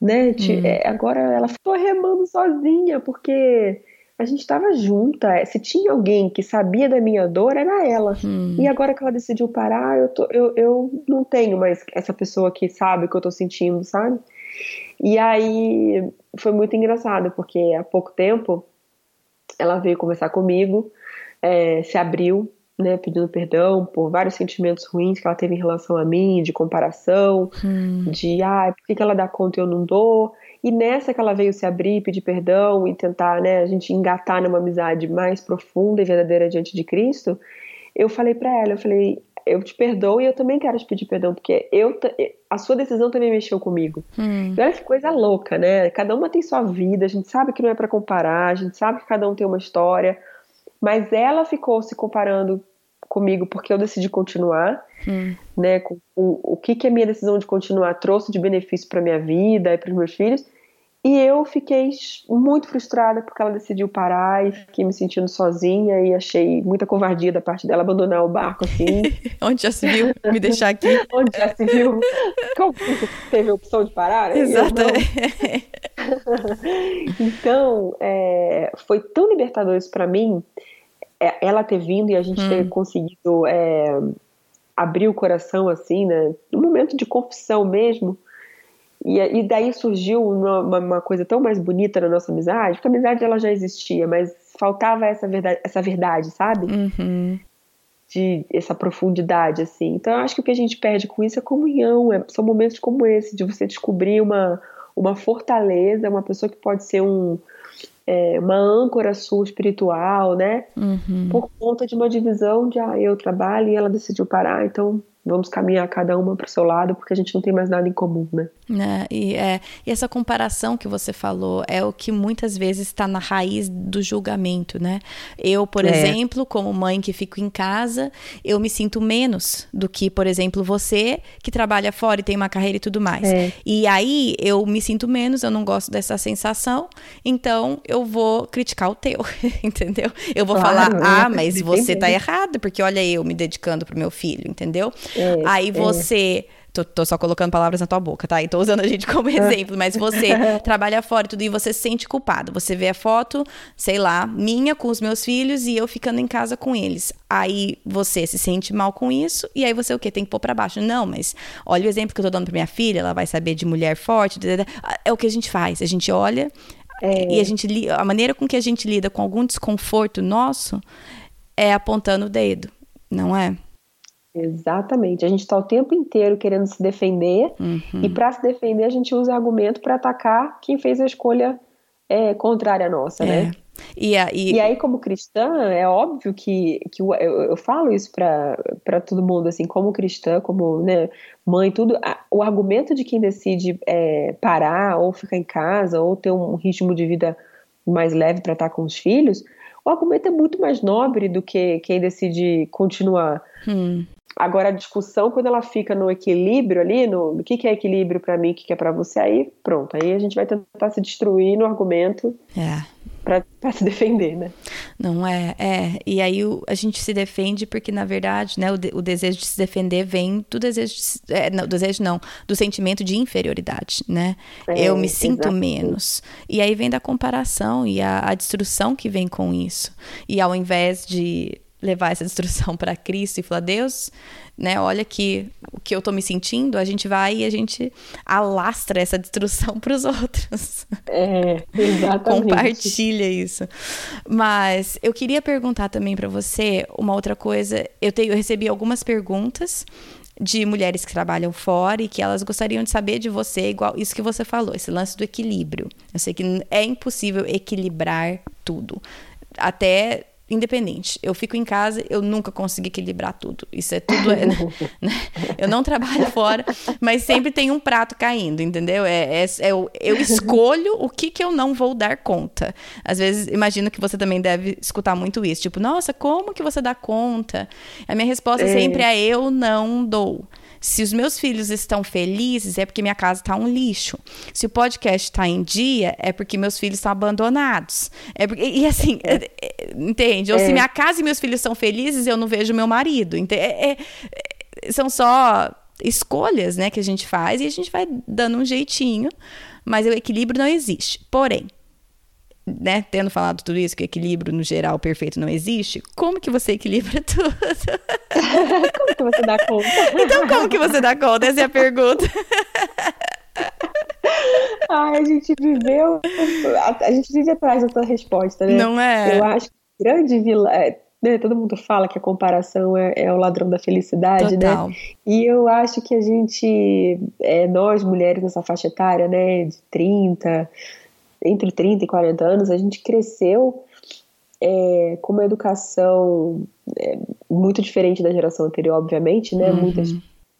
né? Hum. É, agora ela ficou remando sozinha, porque a gente estava junta. É, se tinha alguém que sabia da minha dor, era ela. Hum. E agora que ela decidiu parar, eu, tô, eu, eu não tenho mais essa pessoa que sabe o que eu tô sentindo, sabe? E aí foi muito engraçado, porque há pouco tempo ela veio conversar comigo, é, se abriu né, pedindo perdão por vários sentimentos ruins que ela teve em relação a mim, de comparação, hum. de ah, por que ela dá conta e eu não dou? E nessa que ela veio se abrir, pedir perdão e tentar, né, a gente engatar numa amizade mais profunda e verdadeira diante de Cristo, eu falei para ela, eu falei, eu te perdoo e eu também quero te pedir perdão, porque eu a sua decisão também mexeu comigo. Hum. Olha que coisa louca, né? Cada uma tem sua vida, a gente sabe que não é para comparar, a gente sabe que cada um tem uma história, mas ela ficou se comparando comigo porque eu decidi continuar, hum. né? Com, com, o que que a minha decisão de continuar trouxe de benefício para minha vida e para os meus filhos. E eu fiquei muito frustrada porque ela decidiu parar e fiquei me sentindo sozinha e achei muita covardia da parte dela abandonar o barco assim. Onde já se viu me deixar aqui? Onde já se viu? Como teve a opção de parar? Exatamente. então, é, foi tão libertador isso para mim, é, ela ter vindo e a gente hum. ter conseguido é, abrir o coração assim, né? No momento de confissão mesmo e, e daí surgiu uma, uma, coisa tão mais bonita na nossa amizade, porque a amizade ela já existia, mas faltava essa verdade, essa verdade sabe? Uhum. De essa profundidade, assim. Então, eu acho que o que a gente perde com isso é comunhão. É, são momentos como esse, de você descobrir uma, uma fortaleza, uma pessoa que pode ser um, é, uma âncora sua espiritual, né? Uhum. Por conta de uma divisão de ah, eu trabalho e ela decidiu parar, então vamos caminhar cada uma para o seu lado, porque a gente não tem mais nada em comum, né? né? E, é, e essa comparação que você falou é o que muitas vezes está na raiz do julgamento, né? Eu, por é. exemplo, como mãe que fico em casa, eu me sinto menos do que, por exemplo, você que trabalha fora e tem uma carreira e tudo mais. É. E aí eu me sinto menos, eu não gosto dessa sensação, então eu vou criticar o teu, entendeu? Eu vou claro, falar, ah, mas você tá errado, porque olha eu me dedicando pro meu filho, entendeu? É, aí é. você Tô, tô, só colocando palavras na tua boca, tá? E tô usando a gente como exemplo, mas você trabalha fora e tudo e você se sente culpado. Você vê a foto, sei lá, minha com os meus filhos e eu ficando em casa com eles. Aí você se sente mal com isso e aí você o quê? Tem que pôr pra baixo. Não, mas olha o exemplo que eu tô dando pra minha filha, ela vai saber de mulher forte. É o que a gente faz. A gente olha é. e a gente a maneira com que a gente lida com algum desconforto nosso é apontando o dedo, não é? Exatamente. A gente está o tempo inteiro querendo se defender uhum. e para se defender a gente usa argumento para atacar quem fez a escolha é, contrária à nossa, é. né? E, a, e... e, aí, como cristã, é óbvio que, que eu, eu falo isso para todo mundo, assim, como cristã, como né, mãe, tudo. A, o argumento de quem decide é, parar, ou ficar em casa, ou ter um ritmo de vida mais leve para estar com os filhos, o argumento é muito mais nobre do que quem decide continuar. Hum. Agora, a discussão, quando ela fica no equilíbrio ali, no, no que, que é equilíbrio para mim, o que, que é para você, aí pronto. Aí a gente vai tentar se destruir no argumento é. para se defender, né? Não é, é. E aí o, a gente se defende porque, na verdade, né, o, de, o desejo de se defender vem do desejo, de, é, não, desejo não, do sentimento de inferioridade, né? É, Eu me sinto exatamente. menos. E aí vem da comparação e a, a destruição que vem com isso. E ao invés de levar essa destruição para Cristo e falar, Deus, né, olha aqui o que eu tô me sentindo, a gente vai e a gente alastra essa destruição para os outros. É, exatamente. Compartilha isso. Mas eu queria perguntar também para você uma outra coisa. Eu, tenho, eu recebi algumas perguntas de mulheres que trabalham fora e que elas gostariam de saber de você, igual isso que você falou, esse lance do equilíbrio. Eu sei que é impossível equilibrar tudo. Até independente. Eu fico em casa, eu nunca consegui equilibrar tudo. Isso é tudo. É, né? Eu não trabalho fora, mas sempre tem um prato caindo, entendeu? É, é, é eu, eu, escolho o que, que eu não vou dar conta. Às vezes, imagino que você também deve escutar muito isso. Tipo, nossa, como que você dá conta? A minha resposta é. sempre é: eu não dou. Se os meus filhos estão felizes, é porque minha casa está um lixo. Se o podcast está em dia, é porque meus filhos estão abandonados. É porque, e assim, é. É, entende? Ou se é. minha casa e meus filhos são felizes, eu não vejo meu marido. É, é, são só escolhas né, que a gente faz e a gente vai dando um jeitinho, mas o equilíbrio não existe. Porém, né, tendo falado tudo isso, que equilíbrio no geral perfeito não existe, como que você equilibra tudo? como que você dá conta? Então, como que você dá conta? Essa é a pergunta. Ai, a gente viveu. A, gente vive atrás dessa resposta, né? Não é? Eu acho que grande vilão. É, né, todo mundo fala que a comparação é, é, o ladrão da felicidade, né? Total. né? E eu acho que a gente, é, nós mulheres nessa faixa etária, né, de 30, entre 30 e 40 anos, a gente cresceu é, com uma educação é, muito diferente da geração anterior, obviamente, né? Uhum. Muitas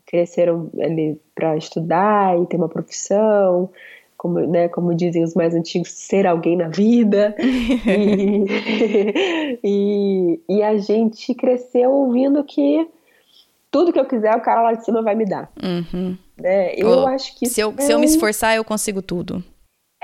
cresceram ali para estudar e ter uma profissão, como, né, como dizem os mais antigos, ser alguém na vida. e, e, e, a gente cresceu ouvindo que tudo que eu quiser, o cara lá de cima vai me dar. Uhum. Né? Eu acho que se eu, é se eu me esforçar, eu consigo tudo.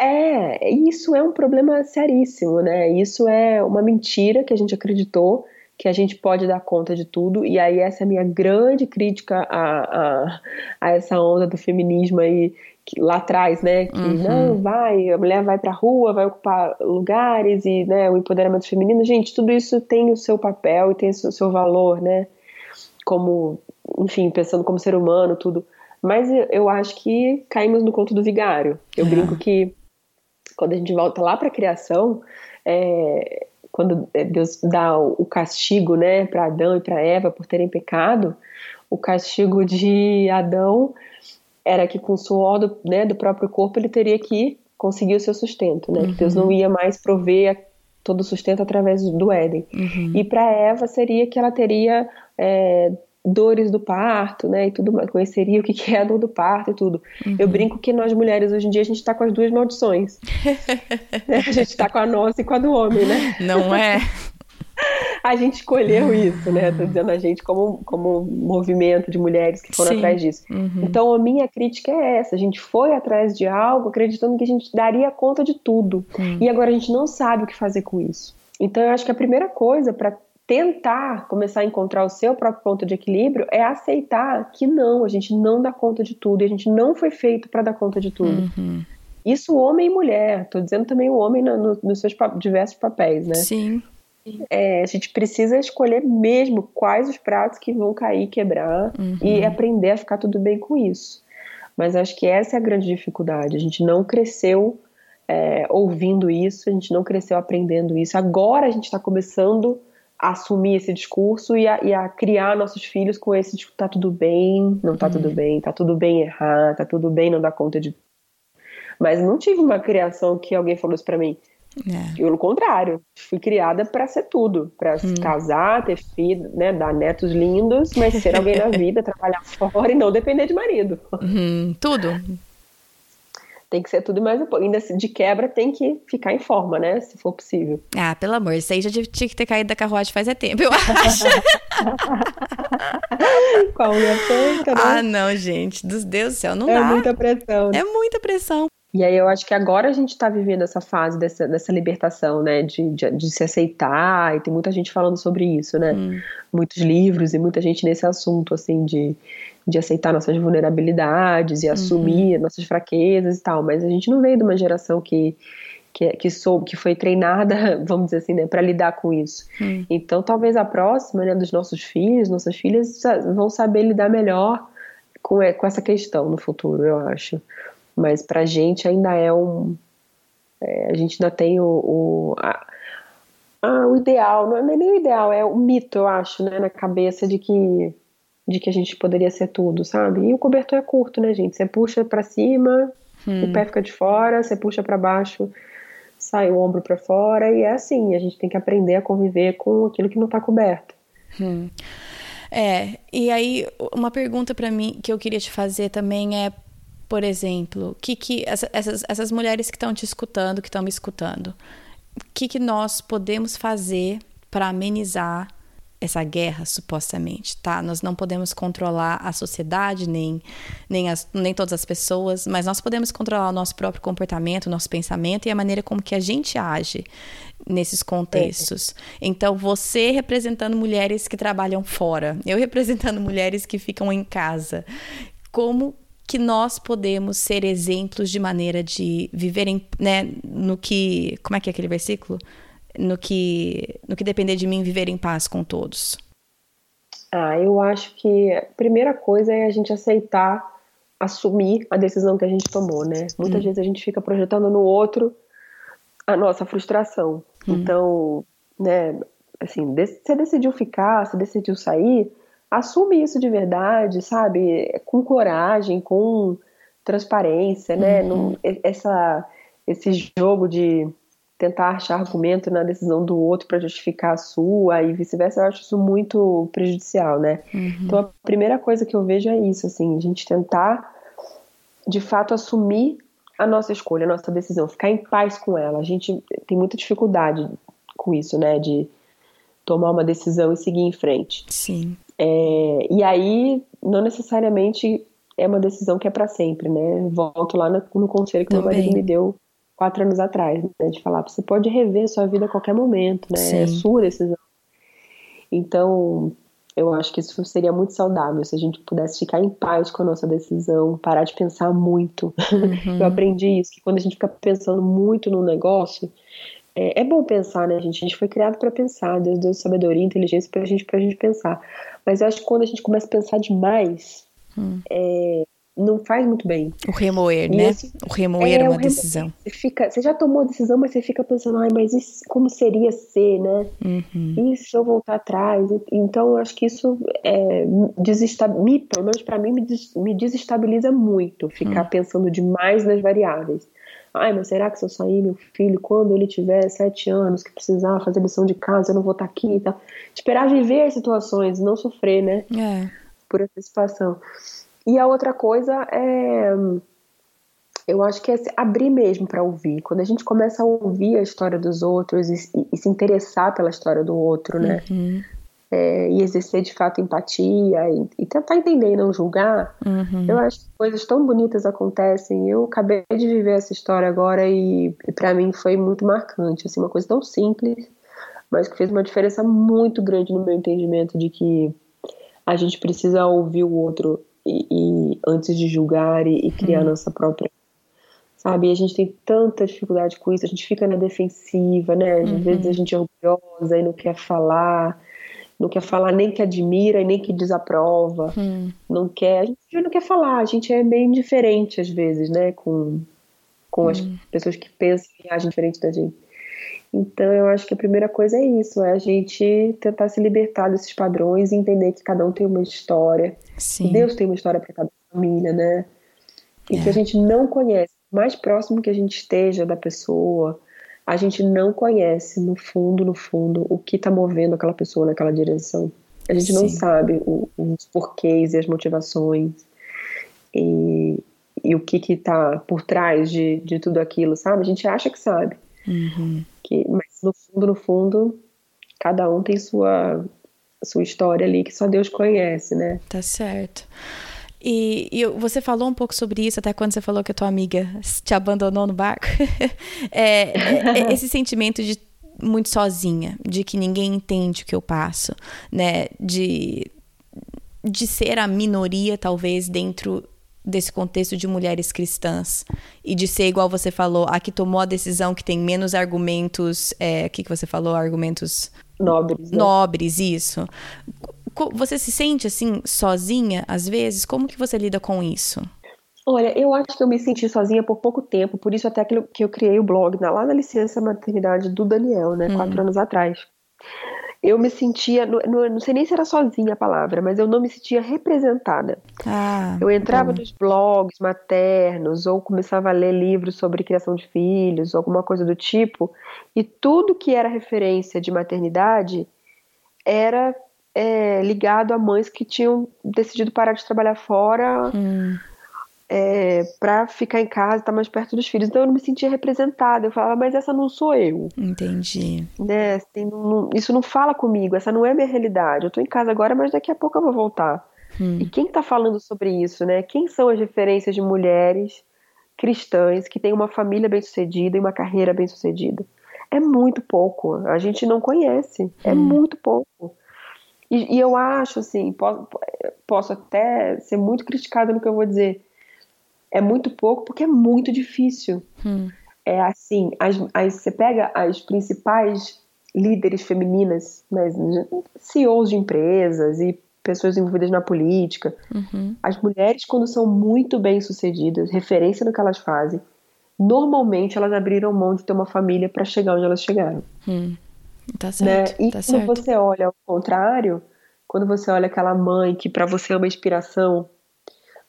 É, isso é um problema seríssimo, né? Isso é uma mentira que a gente acreditou que a gente pode dar conta de tudo, e aí essa é a minha grande crítica a, a, a essa onda do feminismo aí que, lá atrás, né? Que uhum. não, vai, a mulher vai pra rua, vai ocupar lugares e né, o empoderamento feminino. Gente, tudo isso tem o seu papel e tem o seu valor, né? Como, enfim, pensando como ser humano, tudo. Mas eu acho que caímos no conto do vigário. Eu é. brinco que quando a gente volta lá para a criação, é, quando Deus dá o castigo, né, para Adão e para Eva por terem pecado, o castigo de Adão era que com o suor do, né, do próprio corpo ele teria que conseguir o seu sustento, né? Uhum. Que Deus não ia mais prover todo o sustento através do Éden. Uhum. E para Eva seria que ela teria é, dores do parto, né, e tudo mais, conheceria o que é a dor do parto e tudo. Uhum. Eu brinco que nós mulheres hoje em dia a gente está com as duas maldições. a gente está com a nossa e com a do homem, né? Não é? a gente escolheu isso, né? Tô dizendo a gente como, como movimento de mulheres que foram Sim. atrás disso. Uhum. Então a minha crítica é essa: a gente foi atrás de algo acreditando que a gente daria conta de tudo. Uhum. E agora a gente não sabe o que fazer com isso. Então eu acho que a primeira coisa para tentar começar a encontrar o seu próprio ponto de equilíbrio é aceitar que não, a gente não dá conta de tudo e a gente não foi feito para dar conta de tudo. Uhum. Isso homem e mulher, tô dizendo também o homem no, no, nos seus diversos papéis, né? Sim. É, a gente precisa escolher mesmo quais os pratos que vão cair, quebrar uhum. e aprender a ficar tudo bem com isso. Mas acho que essa é a grande dificuldade. A gente não cresceu é, ouvindo isso, a gente não cresceu aprendendo isso. Agora a gente está começando a assumir esse discurso e a, e a, criar nossos filhos com esse tipo, tá tudo bem, não tá uhum. tudo bem, tá tudo bem errar, tá tudo bem não dar conta de. Mas não tive uma criação que alguém falou isso para mim é. Pelo contrário, fui criada para ser tudo, para hum. casar, ter filho, né, dar netos lindos, mas ser alguém na vida, trabalhar fora e não depender de marido. Hum, tudo. Tem que ser tudo mais um pouco. Ainda de quebra tem que ficar em forma, né? Se for possível. Ah, pelo amor, isso aí já tinha que ter caído da carruagem faz é tempo, eu acho. Com a unha feita, né? Ah, não, gente. Dos Deus do céu, não é dá. É muita pressão. É muita pressão. E aí eu acho que agora a gente está vivendo essa fase dessa, dessa libertação, né, de, de, de, se aceitar, e tem muita gente falando sobre isso, né, hum. muitos livros e muita gente nesse assunto, assim, de, de aceitar nossas vulnerabilidades e uhum. assumir nossas fraquezas e tal, mas a gente não veio de uma geração que que, que, sou, que foi treinada, vamos dizer assim, né, para lidar com isso. Hum. Então, talvez a próxima, né, dos nossos filhos, nossas filhas, vão saber lidar melhor com, com essa questão no futuro, eu acho. Mas para a gente ainda é um. É, a gente ainda tem o. o a, a, o ideal, não é nem o ideal, é o mito, eu acho, né, na cabeça de que de que a gente poderia ser tudo, sabe? E o cobertor é curto, né, gente? Você puxa para cima, hum. o pé fica de fora, você puxa para baixo, sai o ombro para fora, e é assim, a gente tem que aprender a conviver com aquilo que não está coberto. Hum. É, e aí uma pergunta para mim que eu queria te fazer também é por exemplo, que que essas, essas mulheres que estão te escutando, que estão me escutando, o que, que nós podemos fazer para amenizar essa guerra, supostamente, tá? Nós não podemos controlar a sociedade, nem, nem, as, nem todas as pessoas, mas nós podemos controlar o nosso próprio comportamento, o nosso pensamento e a maneira como que a gente age nesses contextos. Então, você representando mulheres que trabalham fora, eu representando mulheres que ficam em casa, como que nós podemos ser exemplos de maneira de viver em, né, no que, como é que é aquele versículo? No que, no que depender de mim, viver em paz com todos. Ah, eu acho que a primeira coisa é a gente aceitar, assumir a decisão que a gente tomou, né? Muitas hum. vezes a gente fica projetando no outro a nossa frustração. Hum. Então, né, assim, você decidiu ficar, você decidiu sair, assume isso de verdade, sabe? Com coragem, com transparência, né? Uhum. essa, esse jogo de tentar achar argumento na decisão do outro para justificar a sua e vice-versa, eu acho isso muito prejudicial, né? Uhum. Então a primeira coisa que eu vejo é isso, assim, a gente tentar de fato assumir a nossa escolha, a nossa decisão, ficar em paz com ela. A gente tem muita dificuldade com isso, né? De tomar uma decisão e seguir em frente. Sim. É, e aí, não necessariamente é uma decisão que é para sempre, né? Volto lá no, no conselho que Também. meu marido me deu quatro anos atrás, né? De falar, você pode rever sua vida a qualquer momento, né? Sim. É sua decisão. Então, eu acho que isso seria muito saudável se a gente pudesse ficar em paz com a nossa decisão, parar de pensar muito. Uhum. Eu aprendi isso, que quando a gente fica pensando muito no negócio, é, é, bom pensar, né, gente? A gente foi criado para pensar, Deus deu sabedoria e inteligência pra gente, pra gente pensar. Mas eu acho que quando a gente começa a pensar demais, hum. é, não faz muito bem. O remoer, e né? Esse, o remoer é, uma decisão. Você, fica, você já tomou a decisão, mas você fica pensando, ai, mas isso, como seria ser, né? Uhum. E se eu voltar atrás? Então, eu acho que isso é, me, pelo menos para mim, me, des, me desestabiliza muito ficar uhum. pensando demais nas variáveis. Ai, mas será que se eu sair meu filho quando ele tiver sete anos, que precisar fazer lição de casa, eu não vou estar tá aqui e tal? Esperar viver as situações, não sofrer, né? É. Por antecipação. E a outra coisa é. Eu acho que é se abrir mesmo para ouvir. Quando a gente começa a ouvir a história dos outros e, e, e se interessar pela história do outro, né? Uhum é, e exercer de fato empatia e, e, tentar entender e não julgar, uhum. eu acho que coisas tão bonitas acontecem. Eu acabei de viver essa história agora e, e para mim foi muito marcante, assim, uma coisa tão simples, mas que fez uma diferença muito grande no meu entendimento de que a gente precisa ouvir o outro e, e antes de julgar e, criar uhum. nossa própria sabe? E a gente tem tanta dificuldade com isso, a gente fica na defensiva, né? Às uhum. vezes a gente é orgulhosa e não quer falar não quer falar nem que admira e nem que desaprova, hum. não quer, a gente não quer falar, a gente é meio indiferente às vezes, né, com, com hum. as pessoas que pensam e agem diferente da gente. Então eu acho que a primeira coisa é isso, é a gente tentar se libertar desses padrões e entender que cada um tem uma história. Sim. Deus tem uma história para cada família, né? E é. que a gente não conhece, mais próximo que a gente esteja da pessoa, a gente não conhece no fundo, no fundo, o que está movendo aquela pessoa naquela direção. A gente Sim. não sabe o, os porquês e as motivações e, e o que está por trás de, de tudo aquilo, sabe? A gente acha que sabe. Uhum. Que, mas no fundo, no fundo, cada um tem sua, sua história ali que só Deus conhece, né? Tá certo. E, e, você falou um pouco sobre isso, até quando você falou que a tua amiga te abandonou no barco. É, é, é, esse sentimento de muito sozinha, de que ninguém entende o que eu passo, né? De, de ser a minoria, talvez, dentro desse contexto de mulheres cristãs e de ser igual você falou, a que tomou a decisão que tem menos argumentos, é, o que, que você falou, argumentos nobres, né? nobres, isso você se sente assim sozinha às vezes? Como que você lida com isso? Olha, eu acho que eu me senti sozinha por pouco tempo, por isso até que eu, que eu criei o blog lá na licença maternidade do Daniel, né, hum. quatro anos atrás. Eu me sentia, não, não, sei nem se era sozinha a palavra, mas eu não me sentia representada. Ah, eu entrava bom. nos blogs maternos ou começava a ler livros sobre criação de filhos, alguma coisa do tipo, e tudo que era referência de maternidade era é, ligado a mães que tinham decidido parar de trabalhar fora hum. É, para ficar em casa, estar mais perto dos filhos. Então eu não me sentia representada. Eu falava, mas essa não sou eu. Entendi. Né? Assim, não, isso não fala comigo, essa não é minha realidade. Eu estou em casa agora, mas daqui a pouco eu vou voltar. Hum. E quem está falando sobre isso, né? Quem são as referências de mulheres cristãs que têm uma família bem-sucedida e uma carreira bem-sucedida? É muito pouco. A gente não conhece. É hum. muito pouco. E, e eu acho, assim, posso, posso até ser muito criticada no que eu vou dizer. É muito pouco porque é muito difícil. Hum. É assim, as, as, você pega as principais líderes femininas, né, CEOs de empresas e pessoas envolvidas na política. Uhum. As mulheres, quando são muito bem sucedidas, referência no que elas fazem, normalmente elas abriram mão de ter uma família para chegar onde elas chegaram. Hum. Tá né? certo. Né? E tá quando certo. você olha ao contrário, quando você olha aquela mãe que para você é uma inspiração,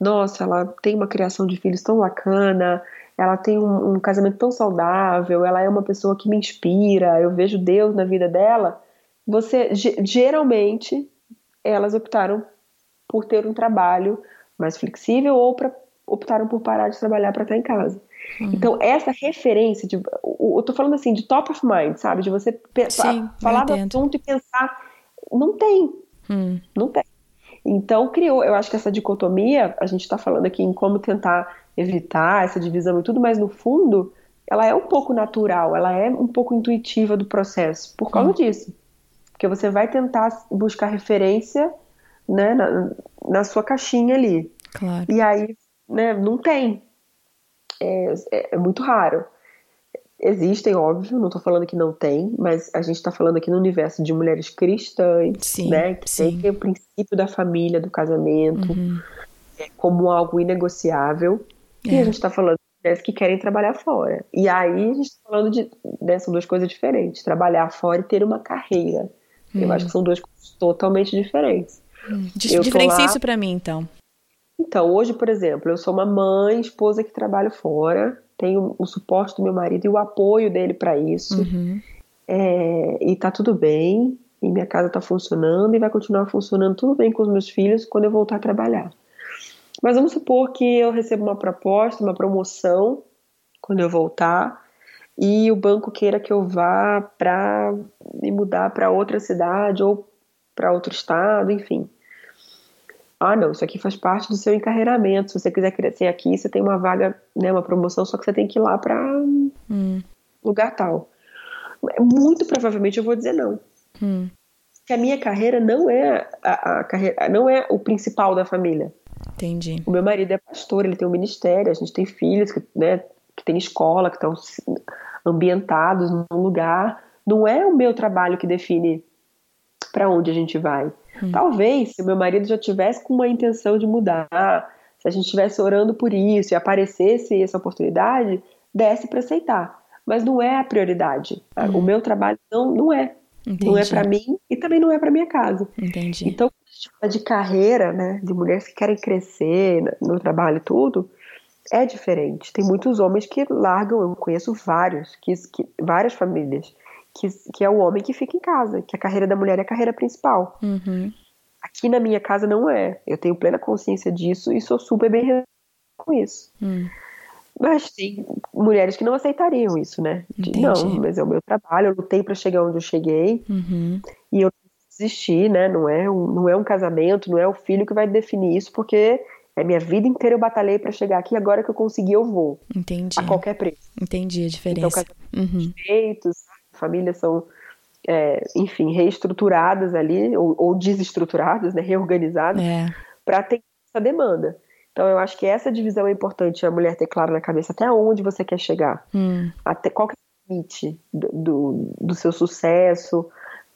nossa, ela tem uma criação de filhos tão bacana, ela tem um, um casamento tão saudável, ela é uma pessoa que me inspira, eu vejo Deus na vida dela. Você geralmente elas optaram por ter um trabalho mais flexível ou pra, optaram por parar de trabalhar para estar em casa. Uhum. Então, essa referência, de, eu tô falando assim, de top of mind, sabe? De você Sim, falar do assunto e pensar. Não tem. Hum. Não tem. Então, criou, eu acho que essa dicotomia, a gente está falando aqui em como tentar evitar essa divisão e tudo, mas no fundo, ela é um pouco natural, ela é um pouco intuitiva do processo, por causa disso. Porque você vai tentar buscar referência né, na, na sua caixinha ali. Claro. E aí, né, não tem é, é, é muito raro. Existem, óbvio, não estou falando que não tem, mas a gente está falando aqui no universo de mulheres cristãs, sim, né? Que sim. tem o princípio da família, do casamento. Uhum. como algo inegociável. É. E a gente está falando de mulheres que querem trabalhar fora. E aí a gente está falando de. Né, são duas coisas diferentes: trabalhar fora e ter uma carreira. Hum. Eu acho que são duas coisas totalmente diferentes. Hum. Diferencia lá... isso para mim, então. Então, hoje, por exemplo, eu sou uma mãe, esposa que trabalho fora, tenho o suporte do meu marido e o apoio dele para isso. Uhum. É, e tá tudo bem, e minha casa tá funcionando e vai continuar funcionando tudo bem com os meus filhos quando eu voltar a trabalhar. Mas vamos supor que eu recebo uma proposta, uma promoção quando eu voltar e o banco queira que eu vá para me mudar para outra cidade ou para outro estado, enfim. Ah, não, isso aqui faz parte do seu encarreiramento. Se você quiser crescer aqui, você tem uma vaga, né, uma promoção, só que você tem que ir lá para hum. lugar tal. Muito provavelmente eu vou dizer não. Hum. Que a minha carreira não é a, a, carreira, não é o principal da família. Entendi. O meu marido é pastor, ele tem um ministério, a gente tem filhos que, né, que tem escola, que estão ambientados num lugar. Não é o meu trabalho que define para onde a gente vai. Hum. Talvez, se o meu marido já tivesse com uma intenção de mudar, se a gente estivesse orando por isso e aparecesse essa oportunidade, desse para aceitar. Mas não é a prioridade. Hum. O meu trabalho não, não é. Entendi. Não é para mim e também não é para minha casa. Entendi. Então, quando a gente fala de carreira, né, de mulheres que querem crescer no trabalho e tudo, é diferente. Tem muitos homens que largam, eu conheço vários, que, que várias famílias que, que é o homem que fica em casa, que a carreira da mulher é a carreira principal. Uhum. Aqui na minha casa não é. Eu tenho plena consciência disso e sou super bem com isso. Uhum. Mas tem mulheres que não aceitariam isso, né? De, não, mas é o meu trabalho, eu lutei para chegar onde eu cheguei uhum. e eu desisti, né? Não é, um, não é um casamento, não é o filho que vai definir isso, porque é minha vida inteira eu batalhei para chegar aqui, agora que eu consegui eu vou. Entendi. A qualquer preço. Entendi a diferença. Então, uhum. direitos, famílias são, é, enfim, reestruturadas ali, ou, ou desestruturadas, né, reorganizadas, é. para atender essa demanda. Então, eu acho que essa divisão é importante, a mulher ter claro na cabeça até onde você quer chegar, hum. até qual é o limite do, do, do seu sucesso,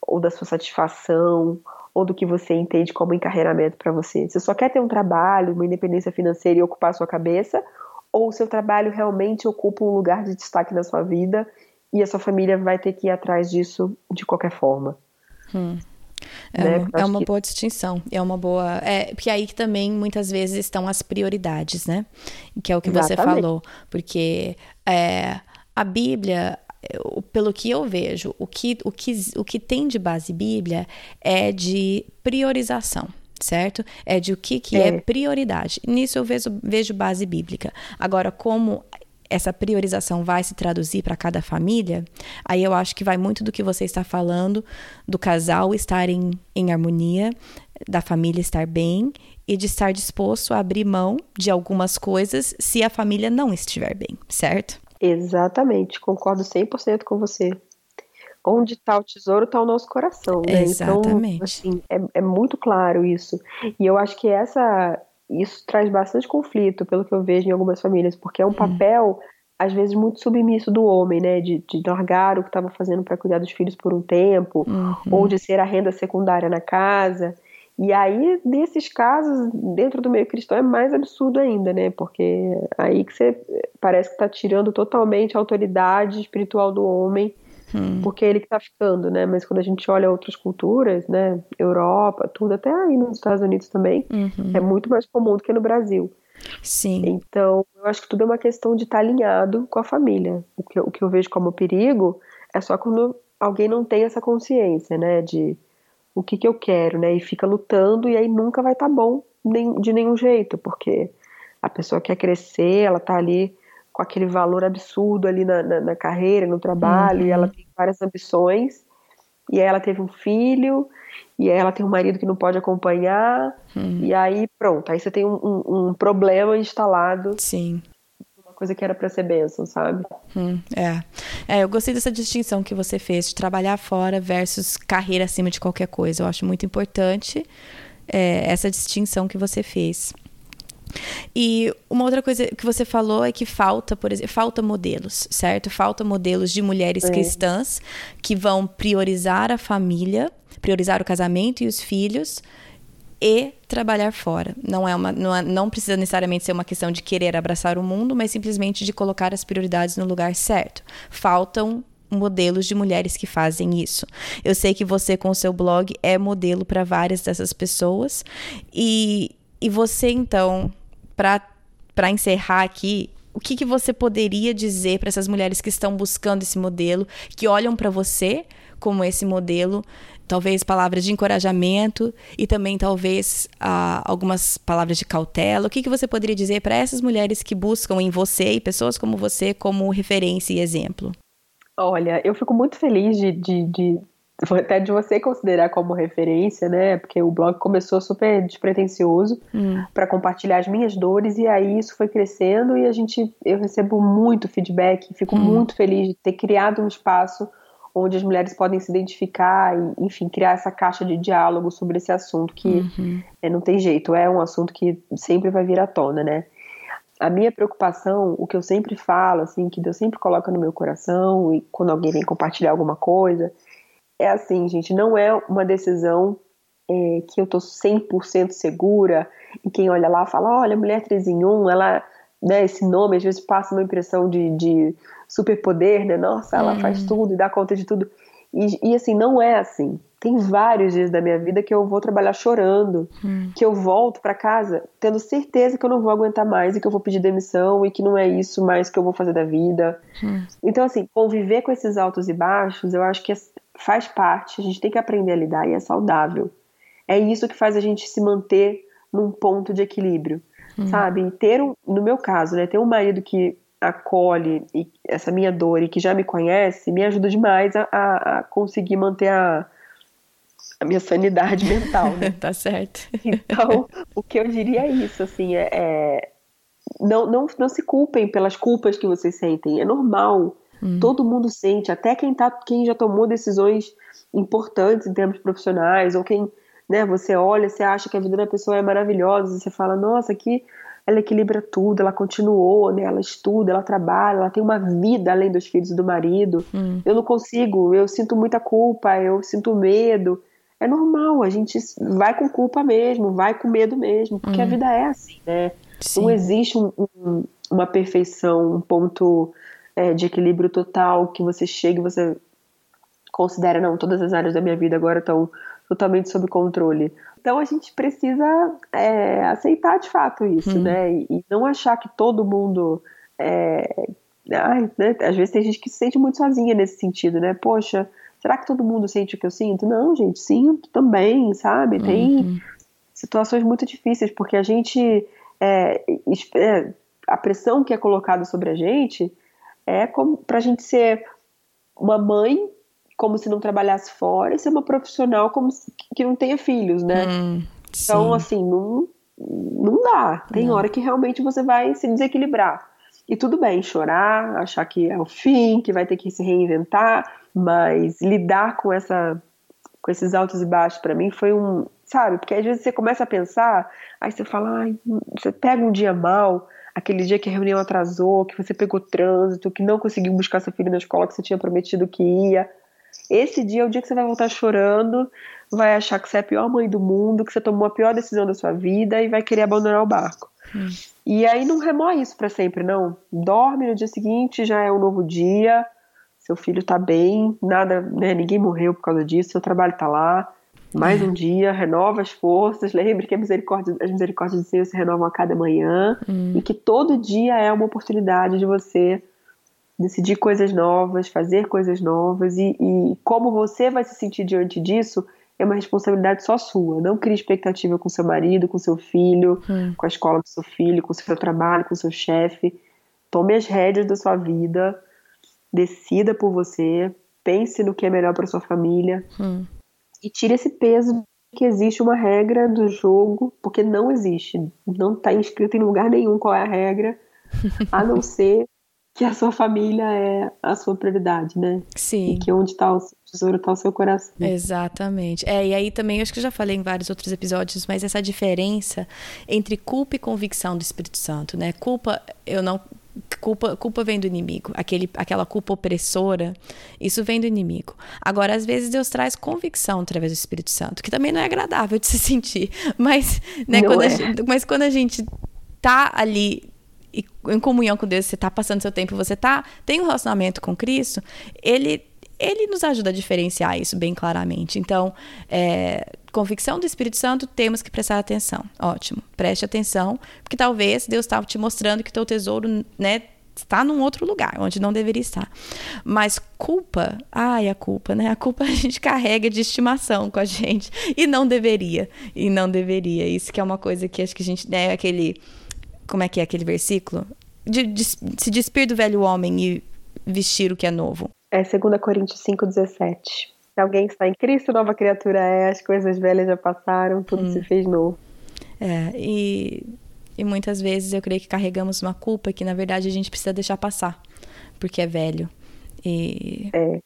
ou da sua satisfação, ou do que você entende como encarreiramento para você. Você só quer ter um trabalho, uma independência financeira e ocupar a sua cabeça, ou o seu trabalho realmente ocupa um lugar de destaque na sua vida e a sua família vai ter que ir atrás disso de qualquer forma. Hum. É, né? uma, é uma que... boa distinção. É uma boa. É, porque aí que também muitas vezes estão as prioridades, né? Que é o que Exatamente. você falou. Porque é, a Bíblia, pelo que eu vejo, o que, o, que, o que tem de base Bíblia é de priorização certo? É de o que, que é. é prioridade. Nisso eu vejo, vejo base bíblica. Agora, como essa priorização vai se traduzir para cada família, aí eu acho que vai muito do que você está falando, do casal estar em, em harmonia, da família estar bem e de estar disposto a abrir mão de algumas coisas se a família não estiver bem, certo? Exatamente, concordo 100% com você. Onde está o tesouro está o nosso coração, né? Então, Exatamente. Então, assim, é, é muito claro isso. E eu acho que essa isso traz bastante conflito, pelo que eu vejo em algumas famílias, porque é um hum. papel, às vezes, muito submisso do homem, né? De, de largar o que estava fazendo para cuidar dos filhos por um tempo, uhum. ou de ser a renda secundária na casa. E aí, nesses casos, dentro do meio cristão, é mais absurdo ainda, né? Porque aí que você parece que está tirando totalmente a autoridade espiritual do homem Hum. Porque é ele que tá ficando, né? Mas quando a gente olha outras culturas, né? Europa, tudo, até aí nos Estados Unidos também, uhum. é muito mais comum do que no Brasil. Sim. Então, eu acho que tudo é uma questão de estar tá alinhado com a família. O que, o que eu vejo como perigo é só quando alguém não tem essa consciência, né? De o que, que eu quero, né? E fica lutando e aí nunca vai estar tá bom nem, de nenhum jeito, porque a pessoa quer crescer, ela tá ali com aquele valor absurdo ali na, na, na carreira, no trabalho, uhum. e ela tem várias ambições, e aí ela teve um filho, e aí ela tem um marido que não pode acompanhar, uhum. e aí pronto, aí você tem um, um, um problema instalado. Sim uma coisa que era para ser bênção, sabe? Hum, é. é. Eu gostei dessa distinção que você fez de trabalhar fora versus carreira acima de qualquer coisa. Eu acho muito importante é, essa distinção que você fez. E uma outra coisa que você falou é que falta, por exemplo, falta modelos, certo? Falta modelos de mulheres é. cristãs que vão priorizar a família, priorizar o casamento e os filhos e trabalhar fora. Não é uma não, é, não precisa necessariamente ser uma questão de querer abraçar o mundo, mas simplesmente de colocar as prioridades no lugar certo. Faltam modelos de mulheres que fazem isso. Eu sei que você com o seu blog é modelo para várias dessas pessoas e e você então para encerrar aqui, o que, que você poderia dizer para essas mulheres que estão buscando esse modelo, que olham para você como esse modelo talvez palavras de encorajamento e também talvez algumas palavras de cautela. O que, que você poderia dizer para essas mulheres que buscam em você e pessoas como você como referência e exemplo? Olha, eu fico muito feliz de, de, de até de você considerar como referência, né? Porque o blog começou super despretensioso hum. para compartilhar as minhas dores e aí isso foi crescendo e a gente eu recebo muito feedback, fico hum. muito feliz de ter criado um espaço onde as mulheres podem se identificar e, enfim, criar essa caixa de diálogo sobre esse assunto que uhum. é, não tem jeito, é um assunto que sempre vai vir à tona, né? A minha preocupação, o que eu sempre falo, assim, que Deus sempre coloca no meu coração e quando alguém vem compartilhar alguma coisa, é assim, gente, não é uma decisão é, que eu tô 100% segura e quem olha lá fala, olha, mulher 3 em 1, ela, né, esse nome às vezes passa uma impressão de, de superpoder, né? Nossa, ela hum. faz tudo e dá conta de tudo. E, e, assim, não é assim. Tem vários dias da minha vida que eu vou trabalhar chorando, hum. que eu volto para casa tendo certeza que eu não vou aguentar mais e que eu vou pedir demissão e que não é isso mais que eu vou fazer da vida. Hum. Então, assim, conviver com esses altos e baixos, eu acho que faz parte, a gente tem que aprender a lidar e é saudável. É isso que faz a gente se manter num ponto de equilíbrio, hum. sabe? E ter, um, no meu caso, né, ter um marido que acolhe essa minha dor e que já me conhece, me ajuda demais a, a, a conseguir manter a, a minha sanidade mental, né? tá certo. Então, o que eu diria é isso, assim, é, é, não, não, não se culpem pelas culpas que vocês sentem, é normal. Hum. Todo mundo sente, até quem, tá, quem já tomou decisões importantes em termos profissionais, ou quem, né, você olha, você acha que a vida da pessoa é maravilhosa, você fala, nossa, que ela equilibra tudo, ela continuou, né? Ela estuda, ela trabalha, ela tem uma vida além dos filhos e do marido. Hum. Eu não consigo, eu sinto muita culpa, eu sinto medo. É normal, a gente vai com culpa mesmo, vai com medo mesmo, porque hum. a vida é assim, né? Sim. Não existe um, um, uma perfeição, um ponto é, de equilíbrio total que você chega e você considera, não, todas as áreas da minha vida agora estão totalmente sob controle. Então a gente precisa é, aceitar de fato isso, hum. né? E, e, não achar que todo mundo. É, ai, né? Às vezes tem gente que se sente muito sozinha nesse sentido, né? Poxa, será que todo mundo sente o que eu sinto? Não, gente, sinto também, sabe? Tem uhum. situações muito difíceis, porque a gente. É, é a pressão que é colocada sobre a gente é para a gente ser uma mãe como se não trabalhasse fora e ser uma profissional como se, que não tenha filhos, né? Hum, então, assim, não, não dá. Tem não. hora que realmente você vai se desequilibrar. E tudo bem, chorar, achar que é o fim, que vai ter que se reinventar, mas lidar com essa com esses altos e baixos para mim foi um, sabe? Porque às vezes você começa a pensar, aí você fala, ai, você pega um dia mal, aquele dia que a reunião atrasou, que você pegou trânsito, que não conseguiu buscar seu filho na escola que você tinha prometido que ia. Esse dia é o dia que você vai voltar chorando, vai achar que você é a pior mãe do mundo, que você tomou a pior decisão da sua vida e vai querer abandonar o barco. Hum. E aí não remoe isso para sempre, não. Dorme no dia seguinte, já é um novo dia, seu filho tá bem, nada, né, ninguém morreu por causa disso, seu trabalho tá lá. Mais um dia, renova as forças. Lembre que a misericórdia, as misericórdias do Senhor se renovam a cada manhã hum. e que todo dia é uma oportunidade de você decidir coisas novas, fazer coisas novas e, e, como você vai se sentir diante disso é uma responsabilidade só sua. Não crie expectativa com seu marido, com seu filho, hum. com a escola do seu filho, com o seu trabalho, com o seu chefe. Tome as rédeas da sua vida, decida por você, pense no que é melhor para sua família hum. E tire esse peso que existe uma regra do jogo, porque não existe. Não está inscrito em lugar nenhum qual é a regra, a não ser que a sua família é a sua prioridade, né? Sim. E que onde está o tesouro está o seu coração. Exatamente. É, e aí também, acho que eu já falei em vários outros episódios, mas essa diferença entre culpa e convicção do Espírito Santo, né? Culpa, eu não culpa, culpa vem do inimigo, aquele, aquela culpa opressora, isso vem do inimigo. Agora, às vezes, Deus traz convicção através do Espírito Santo, que também não é agradável de se sentir, mas, né, quando, é. gente, mas quando a gente tá ali em comunhão com Deus, você tá passando seu tempo, você tá, tem um relacionamento com Cristo, ele ele nos ajuda a diferenciar isso bem claramente. Então, é, convicção do Espírito Santo, temos que prestar atenção. Ótimo, preste atenção, porque talvez Deus estava te mostrando que teu tesouro, né, está num outro lugar, onde não deveria estar. Mas culpa, ai, a culpa, né? A culpa a gente carrega de estimação com a gente e não deveria, e não deveria. Isso que é uma coisa que acho que a gente, né, aquele como é que é aquele versículo? De, de, se despir do velho homem e vestir o que é novo. É 2 Coríntios 5,17. Se alguém está em Cristo, nova criatura é, as coisas velhas já passaram, tudo hum. se fez novo. É, e, e muitas vezes eu creio que carregamos uma culpa que, na verdade, a gente precisa deixar passar, porque é velho. E... É.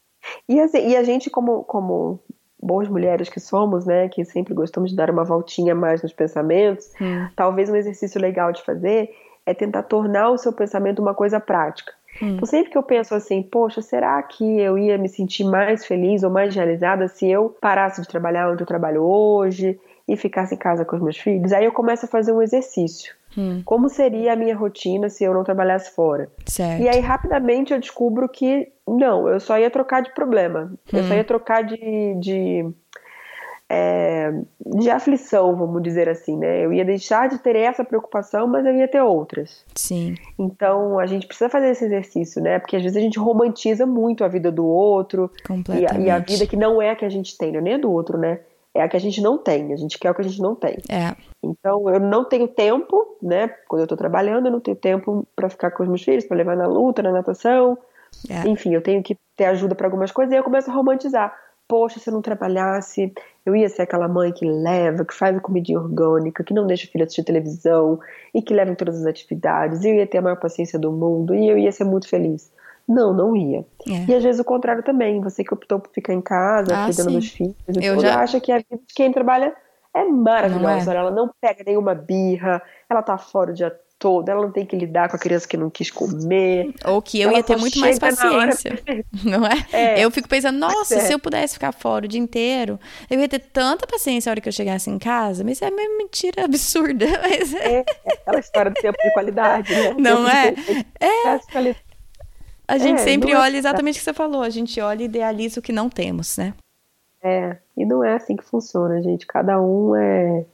E, assim, e a gente, como, como boas mulheres que somos, né, que sempre gostamos de dar uma voltinha mais nos pensamentos, hum. talvez um exercício legal de fazer é tentar tornar o seu pensamento uma coisa prática. Hum. Então, sempre que eu penso assim, poxa, será que eu ia me sentir mais feliz ou mais realizada se eu parasse de trabalhar onde eu trabalho hoje e ficasse em casa com os meus filhos? Aí eu começo a fazer um exercício. Hum. Como seria a minha rotina se eu não trabalhasse fora? Certo. E aí, rapidamente, eu descubro que não, eu só ia trocar de problema. Hum. Eu só hum. ia trocar de, de é, de aflição, vamos dizer assim, né? Eu ia deixar de ter essa preocupação, mas eu ia ter outras. Sim. Então a gente precisa fazer esse exercício, né? Porque às vezes a gente romantiza muito a vida do outro e a, e a, vida que não é a que a gente tem, não é nem a do outro, né? É a que a gente não tem, a gente quer o que a gente não tem. É. Então eu não tenho tempo, né? Quando eu tô trabalhando, eu não tenho tempo para ficar com os meus filhos, para levar na luta, na natação. É. Enfim, eu tenho que ter ajuda para algumas coisas e eu começo a romantizar poxa, se eu não trabalhasse, eu ia ser aquela mãe que leva, que faz a comidinha orgânica, que não deixa o filho assistir televisão e que leva em todas as atividades, e eu ia ter a maior paciência do mundo e eu ia ser muito feliz. Não, não ia. É. E às vezes o contrário também, você que optou por ficar em casa, ah, cuidando dos filhos, eu já acha que a vida de quem trabalha é maravilhosa. É? Ela não pega nenhuma birra, ela tá fora o dia todo, ela não tem que lidar com a criança que não quis comer. Ou que eu ia ter muito mais paciência. Não é? é? Eu fico pensando, nossa, é. se eu pudesse ficar fora o dia inteiro, eu ia ter tanta paciência a hora que eu chegasse em casa, mas é uma mentira absurda. Mas... É, é aquela história do tempo de qualidade, né? Não é? É. A gente é, sempre é olha exatamente o que você falou, a gente olha e idealiza o que não temos, né? É, e não é assim que funciona, gente. Cada um é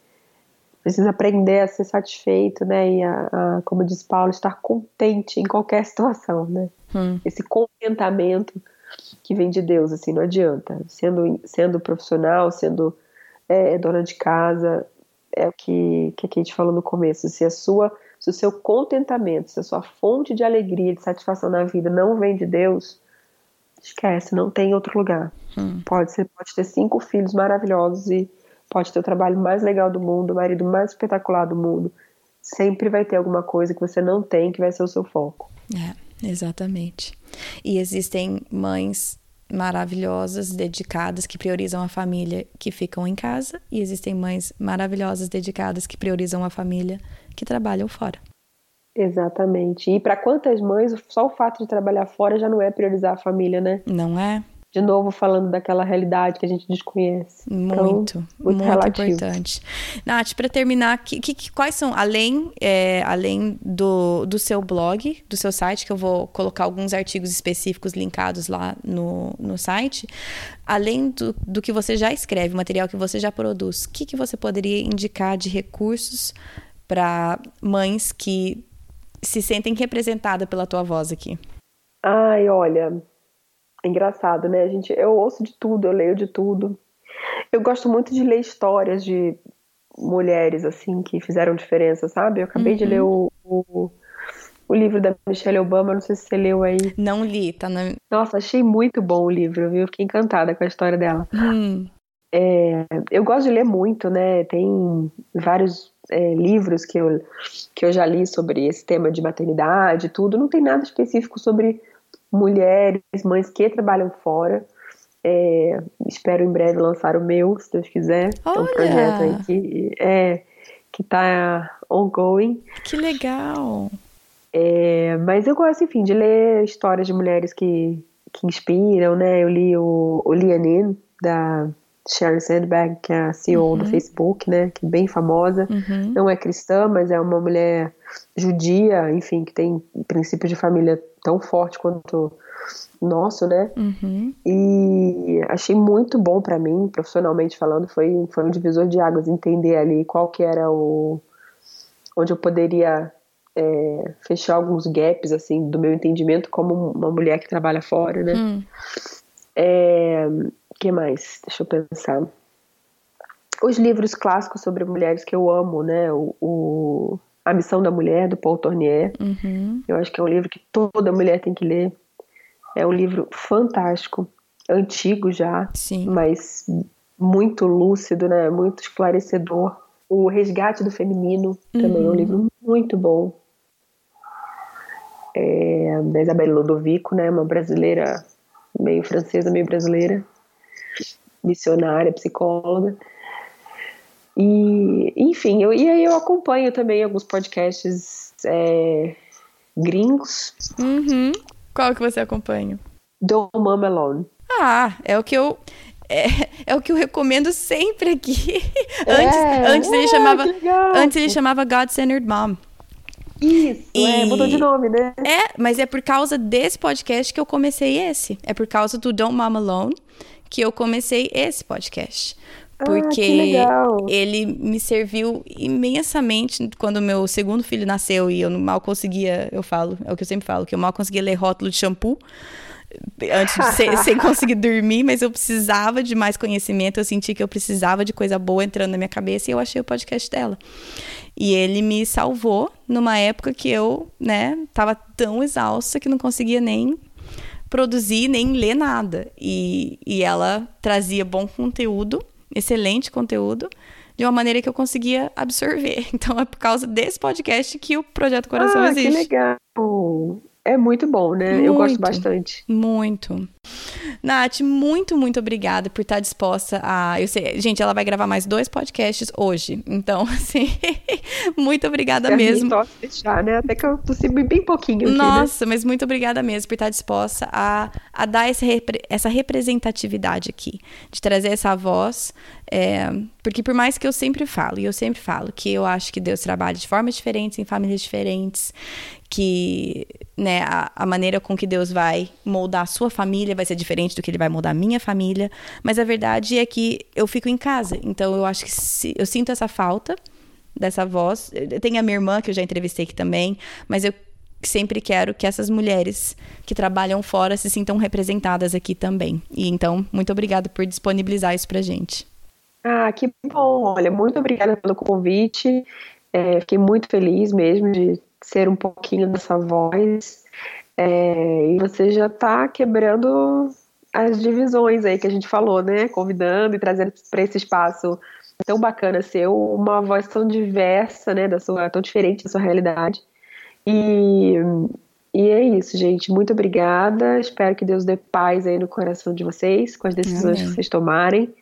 precisa aprender a ser satisfeito, né? E a, a como diz Paulo, estar contente em qualquer situação, né? Hum. Esse contentamento que vem de Deus, assim, não adianta. Sendo, sendo profissional, sendo é, dona de casa, é o que, que a Kate falou no começo. Se a sua, se o seu contentamento, se a sua fonte de alegria, de satisfação na vida não vem de Deus, esquece, não tem outro lugar. Hum. Pode ser, pode ter cinco filhos maravilhosos e pode ter o trabalho mais legal do mundo, o marido mais espetacular do mundo. Sempre vai ter alguma coisa que você não tem que vai ser o seu foco. É, exatamente. E existem mães maravilhosas, dedicadas, que priorizam a família, que ficam em casa, e existem mães maravilhosas, dedicadas, que priorizam a família, que trabalham fora. Exatamente. E para quantas mães, só o fato de trabalhar fora já não é priorizar a família, né? Não é? De novo falando daquela realidade que a gente desconhece. Muito, então, muito, muito importante. Nath, para terminar, que, que, quais são, além, é, além do, do seu blog, do seu site, que eu vou colocar alguns artigos específicos linkados lá no, no site, além do, do que você já escreve, material que você já produz, o que, que você poderia indicar de recursos para mães que se sentem representadas pela tua voz aqui? Ai, olha, engraçado, né? A gente, eu ouço de tudo, eu leio de tudo. Eu gosto muito de ler histórias de mulheres, assim, que fizeram diferença, sabe? Eu acabei uhum. de ler o, o, o, livro da Michelle Obama, não sei se você leu aí. Não li, tá na... Nossa, achei muito bom o livro, viu? Fiquei encantada com a história dela. Hum. É, eu gosto de ler muito, né? Tem vários é, livros que eu, que eu já li sobre esse tema de maternidade tudo. Não tem nada específico sobre mulheres, mães que trabalham fora. É, espero em breve lançar o meu, se Deus quiser. Olha. É um projeto aí que é que tá ongoing. Que legal. É, mas eu gosto, enfim, de ler histórias de mulheres que, que inspiram, né? Eu li o, o Lianin, da Sharon Sandberg, que é a CEO uhum. do Facebook, né? Que é bem famosa. Uhum. Não é cristã, mas é uma mulher judia, enfim, que tem princípios de família tão forte quanto nosso, né? Uhum. E achei muito bom para mim, profissionalmente falando, foi, foi um divisor de águas entender ali qual que era o onde eu poderia é, fechar alguns gaps assim do meu entendimento como uma mulher que trabalha fora, né? Hum. É, que mais? Deixa eu pensar. Os livros clássicos sobre mulheres que eu amo, né? O, o A Missão da Mulher, do Paul Tournier. Uhum. Eu acho que é um livro que toda mulher tem que ler. É um livro fantástico, antigo já, Sim. mas muito lúcido, né? Muito esclarecedor. O Resgate do Feminino também é um uhum. livro muito bom. É, da Isabelle Lodovico, né? Uma brasileira, meio francesa, meio brasileira, missionária, psicóloga. E, enfim, eu, e aí eu acompanho também alguns podcasts é, gringos. Uhum. Qual que você acompanha? Do Mama Alone. Ah, é o que eu é, é, o que eu recomendo sempre aqui. antes, é, antes ele chamava antes ele chamava God Centered Mom. Isso, e... é, mudou de nome, né? É, mas é por causa desse podcast que eu comecei esse. É por causa do Don't Mom Alone que eu comecei esse podcast. Ah, porque ele me serviu imensamente quando meu segundo filho nasceu e eu mal conseguia, eu falo, é o que eu sempre falo, que eu mal conseguia ler rótulo de shampoo antes de ser, sem conseguir dormir, mas eu precisava de mais conhecimento, eu senti que eu precisava de coisa boa entrando na minha cabeça e eu achei o podcast dela. E ele me salvou numa época que eu, né, tava tão exausta que não conseguia nem produzir nem ler nada. E, e ela trazia bom conteúdo excelente conteúdo de uma maneira que eu conseguia absorver. Então é por causa desse podcast que o Projeto Coração ah, existe. Que legal! É muito bom, né? Muito, eu gosto bastante. Muito. Nath, muito, muito obrigada por estar disposta a. Eu sei, gente, ela vai gravar mais dois podcasts hoje. Então, assim, muito obrigada mesmo. Posso deixar, né? Até que eu tossi bem pouquinho. Aqui, né? Nossa, né? mas muito obrigada mesmo por estar disposta a, a dar essa, essa representatividade aqui, de trazer essa voz. É, porque por mais que eu sempre falo, e eu sempre falo, que eu acho que Deus trabalha de formas diferentes, em famílias diferentes, que né, a, a, maneira com que Deus vai moldar a sua família vai ser diferente do que ele vai moldar a minha família, mas a verdade é que eu fico em casa, então eu acho que se, eu sinto essa falta dessa voz. Tem a minha irmã que eu já entrevistei aqui também, mas eu sempre quero que essas mulheres que trabalham fora se sintam representadas aqui também. E então, muito obrigada por disponibilizar isso pra gente. Ah, que bom! Olha, muito obrigada pelo convite. É, fiquei muito feliz mesmo de ser um pouquinho dessa voz. É, e você já está quebrando as divisões aí que a gente falou, né? Convidando e trazendo para esse espaço tão bacana seu uma voz tão diversa, né? Da sua, tão diferente da sua realidade. E, e é isso, gente. Muito obrigada. Espero que Deus dê paz aí no coração de vocês, com as decisões Amém. que vocês tomarem.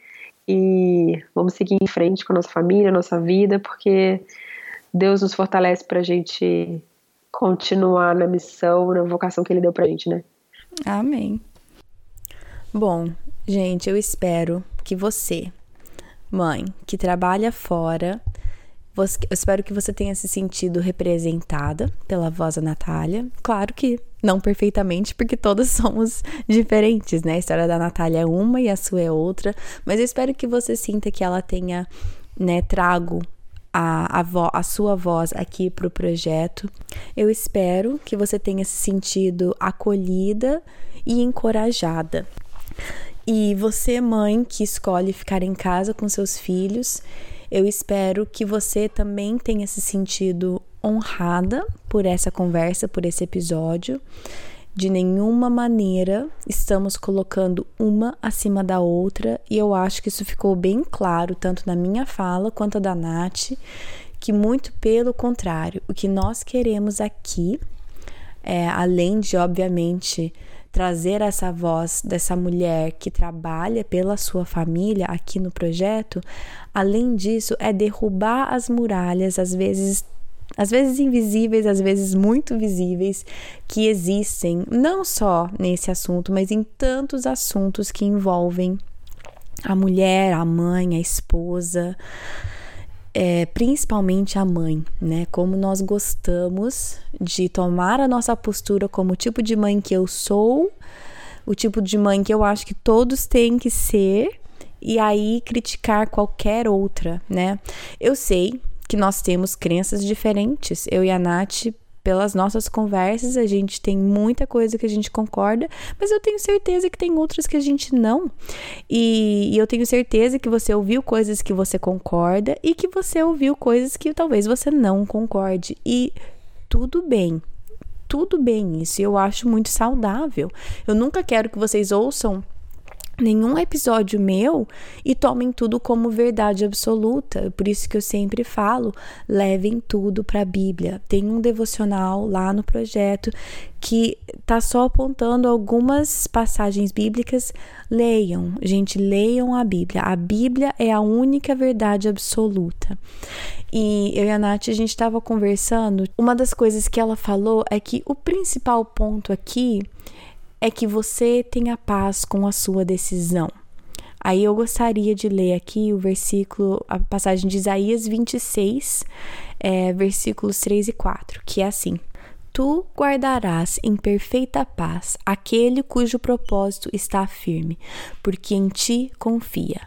E vamos seguir em frente com a nossa família, a nossa vida, porque Deus nos fortalece para a gente continuar na missão, na vocação que Ele deu para a gente, né? Amém. Bom, gente, eu espero que você, mãe, que trabalha fora, você, eu espero que você tenha se sentido representada pela voz da Natália. Claro que não perfeitamente, porque todas somos diferentes, né? A história da Natália é uma e a sua é outra, mas eu espero que você sinta que ela tenha, né, trago a, a, vo, a sua voz aqui para o projeto. Eu espero que você tenha se sentido acolhida e encorajada. E você, mãe, que escolhe ficar em casa com seus filhos, eu espero que você também tenha se sentido honrada por essa conversa, por esse episódio de nenhuma maneira estamos colocando uma acima da outra, e eu acho que isso ficou bem claro, tanto na minha fala quanto da Nath, que muito pelo contrário, o que nós queremos aqui, é, além de, obviamente, trazer essa voz dessa mulher que trabalha pela sua família aqui no projeto, além disso, é derrubar as muralhas, às vezes às vezes invisíveis, às vezes muito visíveis, que existem não só nesse assunto, mas em tantos assuntos que envolvem a mulher, a mãe, a esposa, é, principalmente a mãe, né? Como nós gostamos de tomar a nossa postura como o tipo de mãe que eu sou, o tipo de mãe que eu acho que todos têm que ser, e aí criticar qualquer outra, né? Eu sei que nós temos crenças diferentes. Eu e a Nath pelas nossas conversas, a gente tem muita coisa que a gente concorda, mas eu tenho certeza que tem outras que a gente não. E, e eu tenho certeza que você ouviu coisas que você concorda e que você ouviu coisas que talvez você não concorde. E tudo bem, tudo bem isso. Eu acho muito saudável. Eu nunca quero que vocês ouçam nenhum episódio meu e tomem tudo como verdade absoluta. Por isso que eu sempre falo, levem tudo para a Bíblia. Tem um devocional lá no projeto que tá só apontando algumas passagens bíblicas. Leiam, gente, leiam a Bíblia. A Bíblia é a única verdade absoluta. E eu e a Nath, a gente estava conversando. Uma das coisas que ela falou é que o principal ponto aqui é que você tenha paz com a sua decisão. Aí eu gostaria de ler aqui o versículo, a passagem de Isaías 26, é, versículos 3 e 4, que é assim: Tu guardarás em perfeita paz aquele cujo propósito está firme, porque em ti confia.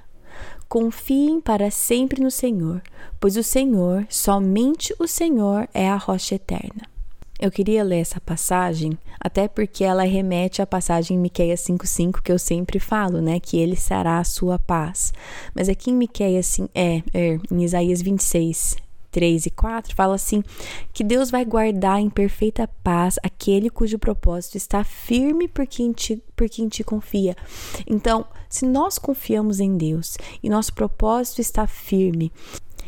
Confiem para sempre no Senhor, pois o Senhor, somente o Senhor, é a rocha eterna. Eu queria ler essa passagem, até porque ela remete à passagem em Miqueias 5:5 que eu sempre falo, né, que ele será a sua paz. Mas aqui em Miqueias é, é em Isaías 26, 3 e 4, fala assim: que Deus vai guardar em perfeita paz aquele cujo propósito está firme por quem te, por quem te confia. Então, se nós confiamos em Deus e nosso propósito está firme,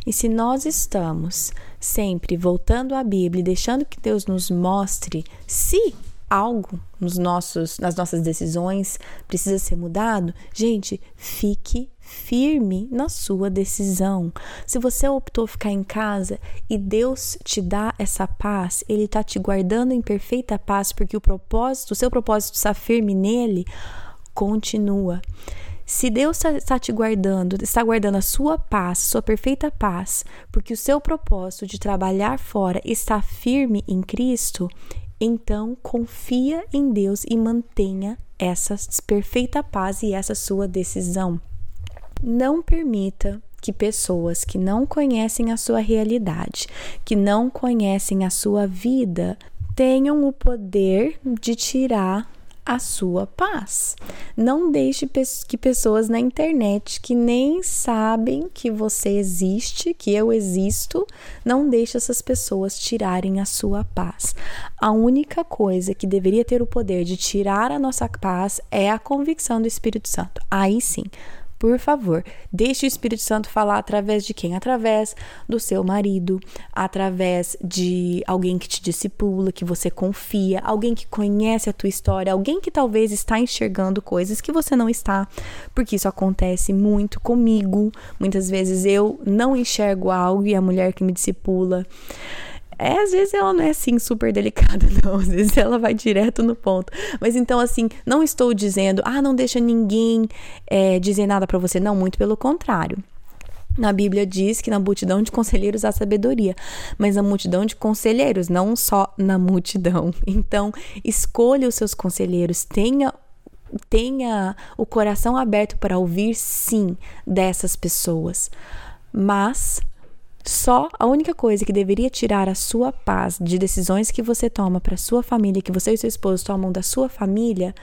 e se nós estamos sempre voltando à Bíblia e deixando que Deus nos mostre se algo nos nossos, nas nossas decisões precisa ser mudado, gente, fique firme na sua decisão. Se você optou ficar em casa e Deus te dá essa paz, Ele está te guardando em perfeita paz porque o propósito, o seu propósito está firme nele, continua. Se Deus está te guardando, está guardando a sua paz, sua perfeita paz, porque o seu propósito de trabalhar fora está firme em Cristo, então confia em Deus e mantenha essa perfeita paz e essa sua decisão. Não permita que pessoas que não conhecem a sua realidade, que não conhecem a sua vida, tenham o poder de tirar a sua paz. Não deixe que pessoas na internet que nem sabem que você existe, que eu existo, não deixe essas pessoas tirarem a sua paz. A única coisa que deveria ter o poder de tirar a nossa paz é a convicção do Espírito Santo. Aí sim, por favor, deixe o Espírito Santo falar através de quem? Através do seu marido, através de alguém que te discipula, que você confia, alguém que conhece a tua história, alguém que talvez está enxergando coisas que você não está, porque isso acontece muito comigo. Muitas vezes eu não enxergo algo e a mulher que me discipula é, às vezes ela não é assim super delicada, não. Às vezes ela vai direto no ponto. Mas então, assim, não estou dizendo, ah, não deixa ninguém é, dizer nada para você. Não, muito pelo contrário. Na Bíblia diz que na multidão de conselheiros há sabedoria, mas na multidão de conselheiros, não só na multidão. Então, escolha os seus conselheiros, tenha tenha o coração aberto para ouvir sim dessas pessoas. Mas só a única coisa que deveria tirar a sua paz de decisões que você toma para sua família, que você e seu esposo tomam da sua família,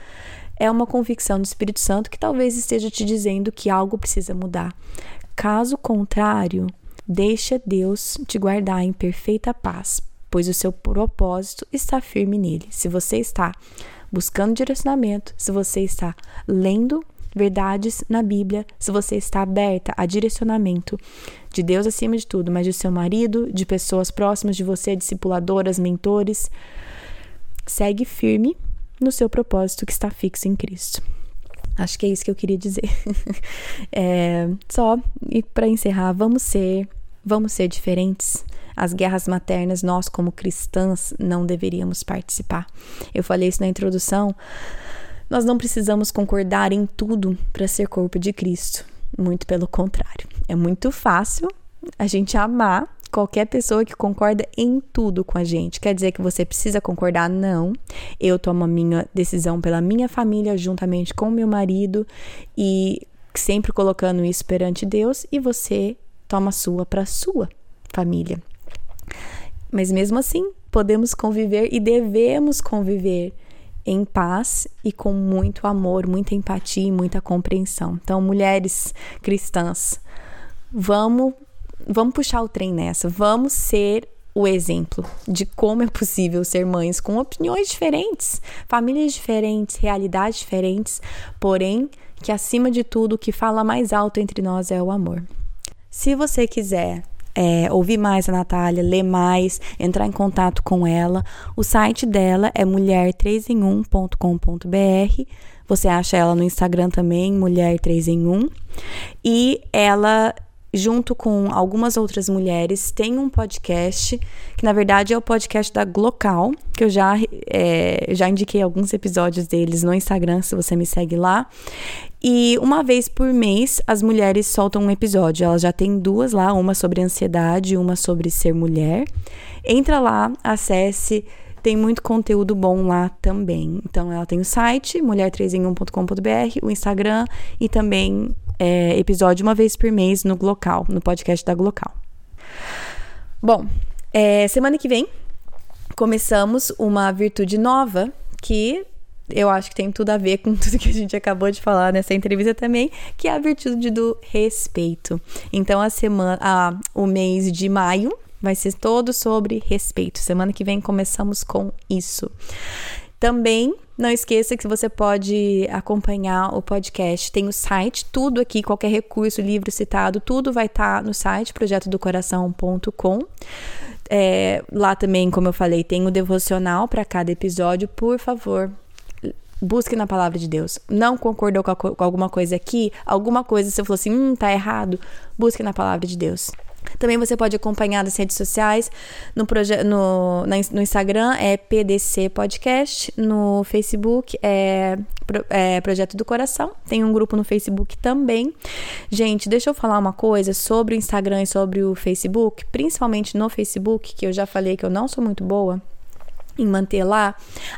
é uma convicção do Espírito Santo que talvez esteja te dizendo que algo precisa mudar. Caso contrário, deixa Deus te guardar em perfeita paz, pois o seu propósito está firme nele. Se você está buscando direcionamento, se você está lendo verdades na Bíblia, se você está aberta a direcionamento de Deus acima de tudo, mas de seu marido, de pessoas próximas de você, discipuladoras, mentores, segue firme no seu propósito que está fixo em Cristo. Acho que é isso que eu queria dizer. é, só, e para encerrar, vamos ser Vamos ser diferentes? As guerras maternas, nós, como cristãs, não deveríamos participar. Eu falei isso na introdução. Nós não precisamos concordar em tudo para ser corpo de Cristo. Muito pelo contrário. É muito fácil a gente amar qualquer pessoa que concorda em tudo com a gente. Quer dizer que você precisa concordar? Não. Eu tomo a minha decisão pela minha família, juntamente com meu marido, e sempre colocando isso perante Deus, e você toma a sua para sua família. Mas mesmo assim, podemos conviver e devemos conviver em paz e com muito amor, muita empatia e muita compreensão. Então, mulheres cristãs, vamos vamos puxar o trem nessa, vamos ser o exemplo de como é possível ser mães com opiniões diferentes, famílias diferentes, realidades diferentes, porém que acima de tudo o que fala mais alto entre nós é o amor. Se você quiser é, ouvir mais a Natália, ler mais, entrar em contato com ela, o site dela é mulher3em1.com.br. Você acha ela no Instagram também, Mulher 3 em 1. E ela junto com algumas outras mulheres, tem um podcast, que na verdade é o podcast da Glocal, que eu já, é, já indiquei alguns episódios deles no Instagram, se você me segue lá. E uma vez por mês, as mulheres soltam um episódio. Elas já têm duas lá, uma sobre ansiedade e uma sobre ser mulher. Entra lá, acesse tem muito conteúdo bom lá também. Então, ela tem o site, mulher3em1.com.br, o Instagram e também é, episódio uma vez por mês no Glocal, no podcast da Glocal. Bom, é, semana que vem começamos uma virtude nova que eu acho que tem tudo a ver com tudo que a gente acabou de falar nessa entrevista também, que é a virtude do respeito. Então, a semana, a, o mês de maio vai ser todo sobre respeito. Semana que vem começamos com isso. Também não esqueça que você pode acompanhar o podcast. Tem o site, tudo aqui, qualquer recurso, livro citado, tudo vai estar tá no site projetodocoração.com. É, lá também, como eu falei, tem o devocional para cada episódio. Por favor, busque na palavra de Deus. Não concordou com, a, com, alguma coisa aqui, alguma coisa você falou assim, hum, tá errado, busque na palavra de Deus. Também você pode acompanhar nas redes sociais, no, no, no Instagram é PDC Podcast, no Facebook é, é, Projeto do Coração, tem um grupo no Facebook também. Gente, deixa eu falar uma coisa sobre o Instagram e sobre o Facebook, principalmente no Facebook, que eu já falei que eu não sou muito boa em manter lá.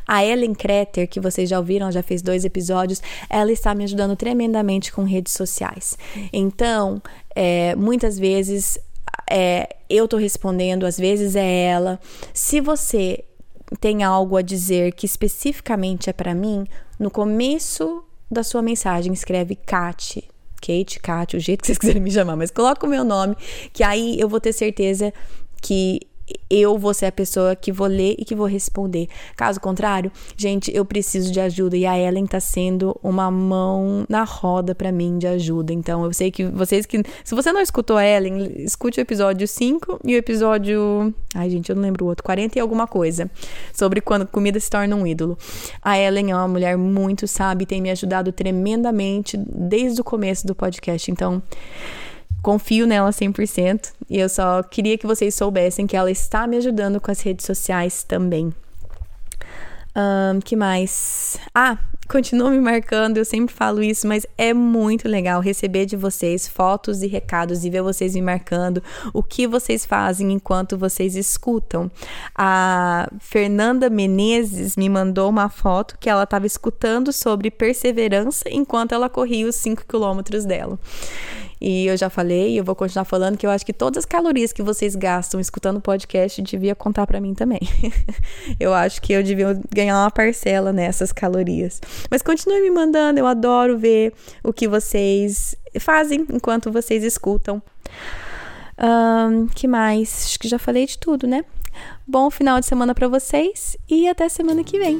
A Ellen Kreter, que vocês já ouviram, já fez dois episódios, ela está me ajudando tremendamente com redes sociais. Então, é, muitas vezes é, eu tô respondendo, às vezes é ela. Se você tem algo a dizer que especificamente é para mim, no começo da sua mensagem escreve Kate, Kate, Kate, o jeito que vocês quiserem me chamar, mas coloca o meu nome, que aí eu vou ter certeza que eu vou ser a pessoa que vou ler e que vou responder. Caso contrário, gente, eu preciso de ajuda e a Ellen tá sendo uma mão na roda para mim de ajuda. Então, eu sei que vocês que se você não escutou a Ellen, escute o episódio 5 e o episódio, ai gente, eu não lembro o outro, 40 e alguma coisa, sobre quando comida se torna um ídolo. A Ellen é uma mulher muito sábia e tem me ajudado tremendamente desde o começo do podcast. Então, confio nela 100% e eu só queria que vocês soubessem que ela está me ajudando com as redes sociais também. Um, que mais? Ah, continua me marcando, eu sempre falo isso, mas é muito legal receber de vocês fotos e recados e ver vocês me marcando o que vocês fazem enquanto vocês escutam. A Fernanda Menezes me mandou uma foto que ela estava escutando sobre perseverança enquanto ela corria os 5 quilômetros dela. E eu já falei, e eu vou continuar falando que eu acho que todas as calorias que vocês gastam escutando podcast devia contar para mim também. eu acho que eu devia ganhar uma parcela nessas calorias. Mas continue me mandando, eu adoro ver o que vocês fazem enquanto vocês escutam. Um, que mais? Acho que já falei de tudo, né? Bom final de semana para vocês e até semana que vem.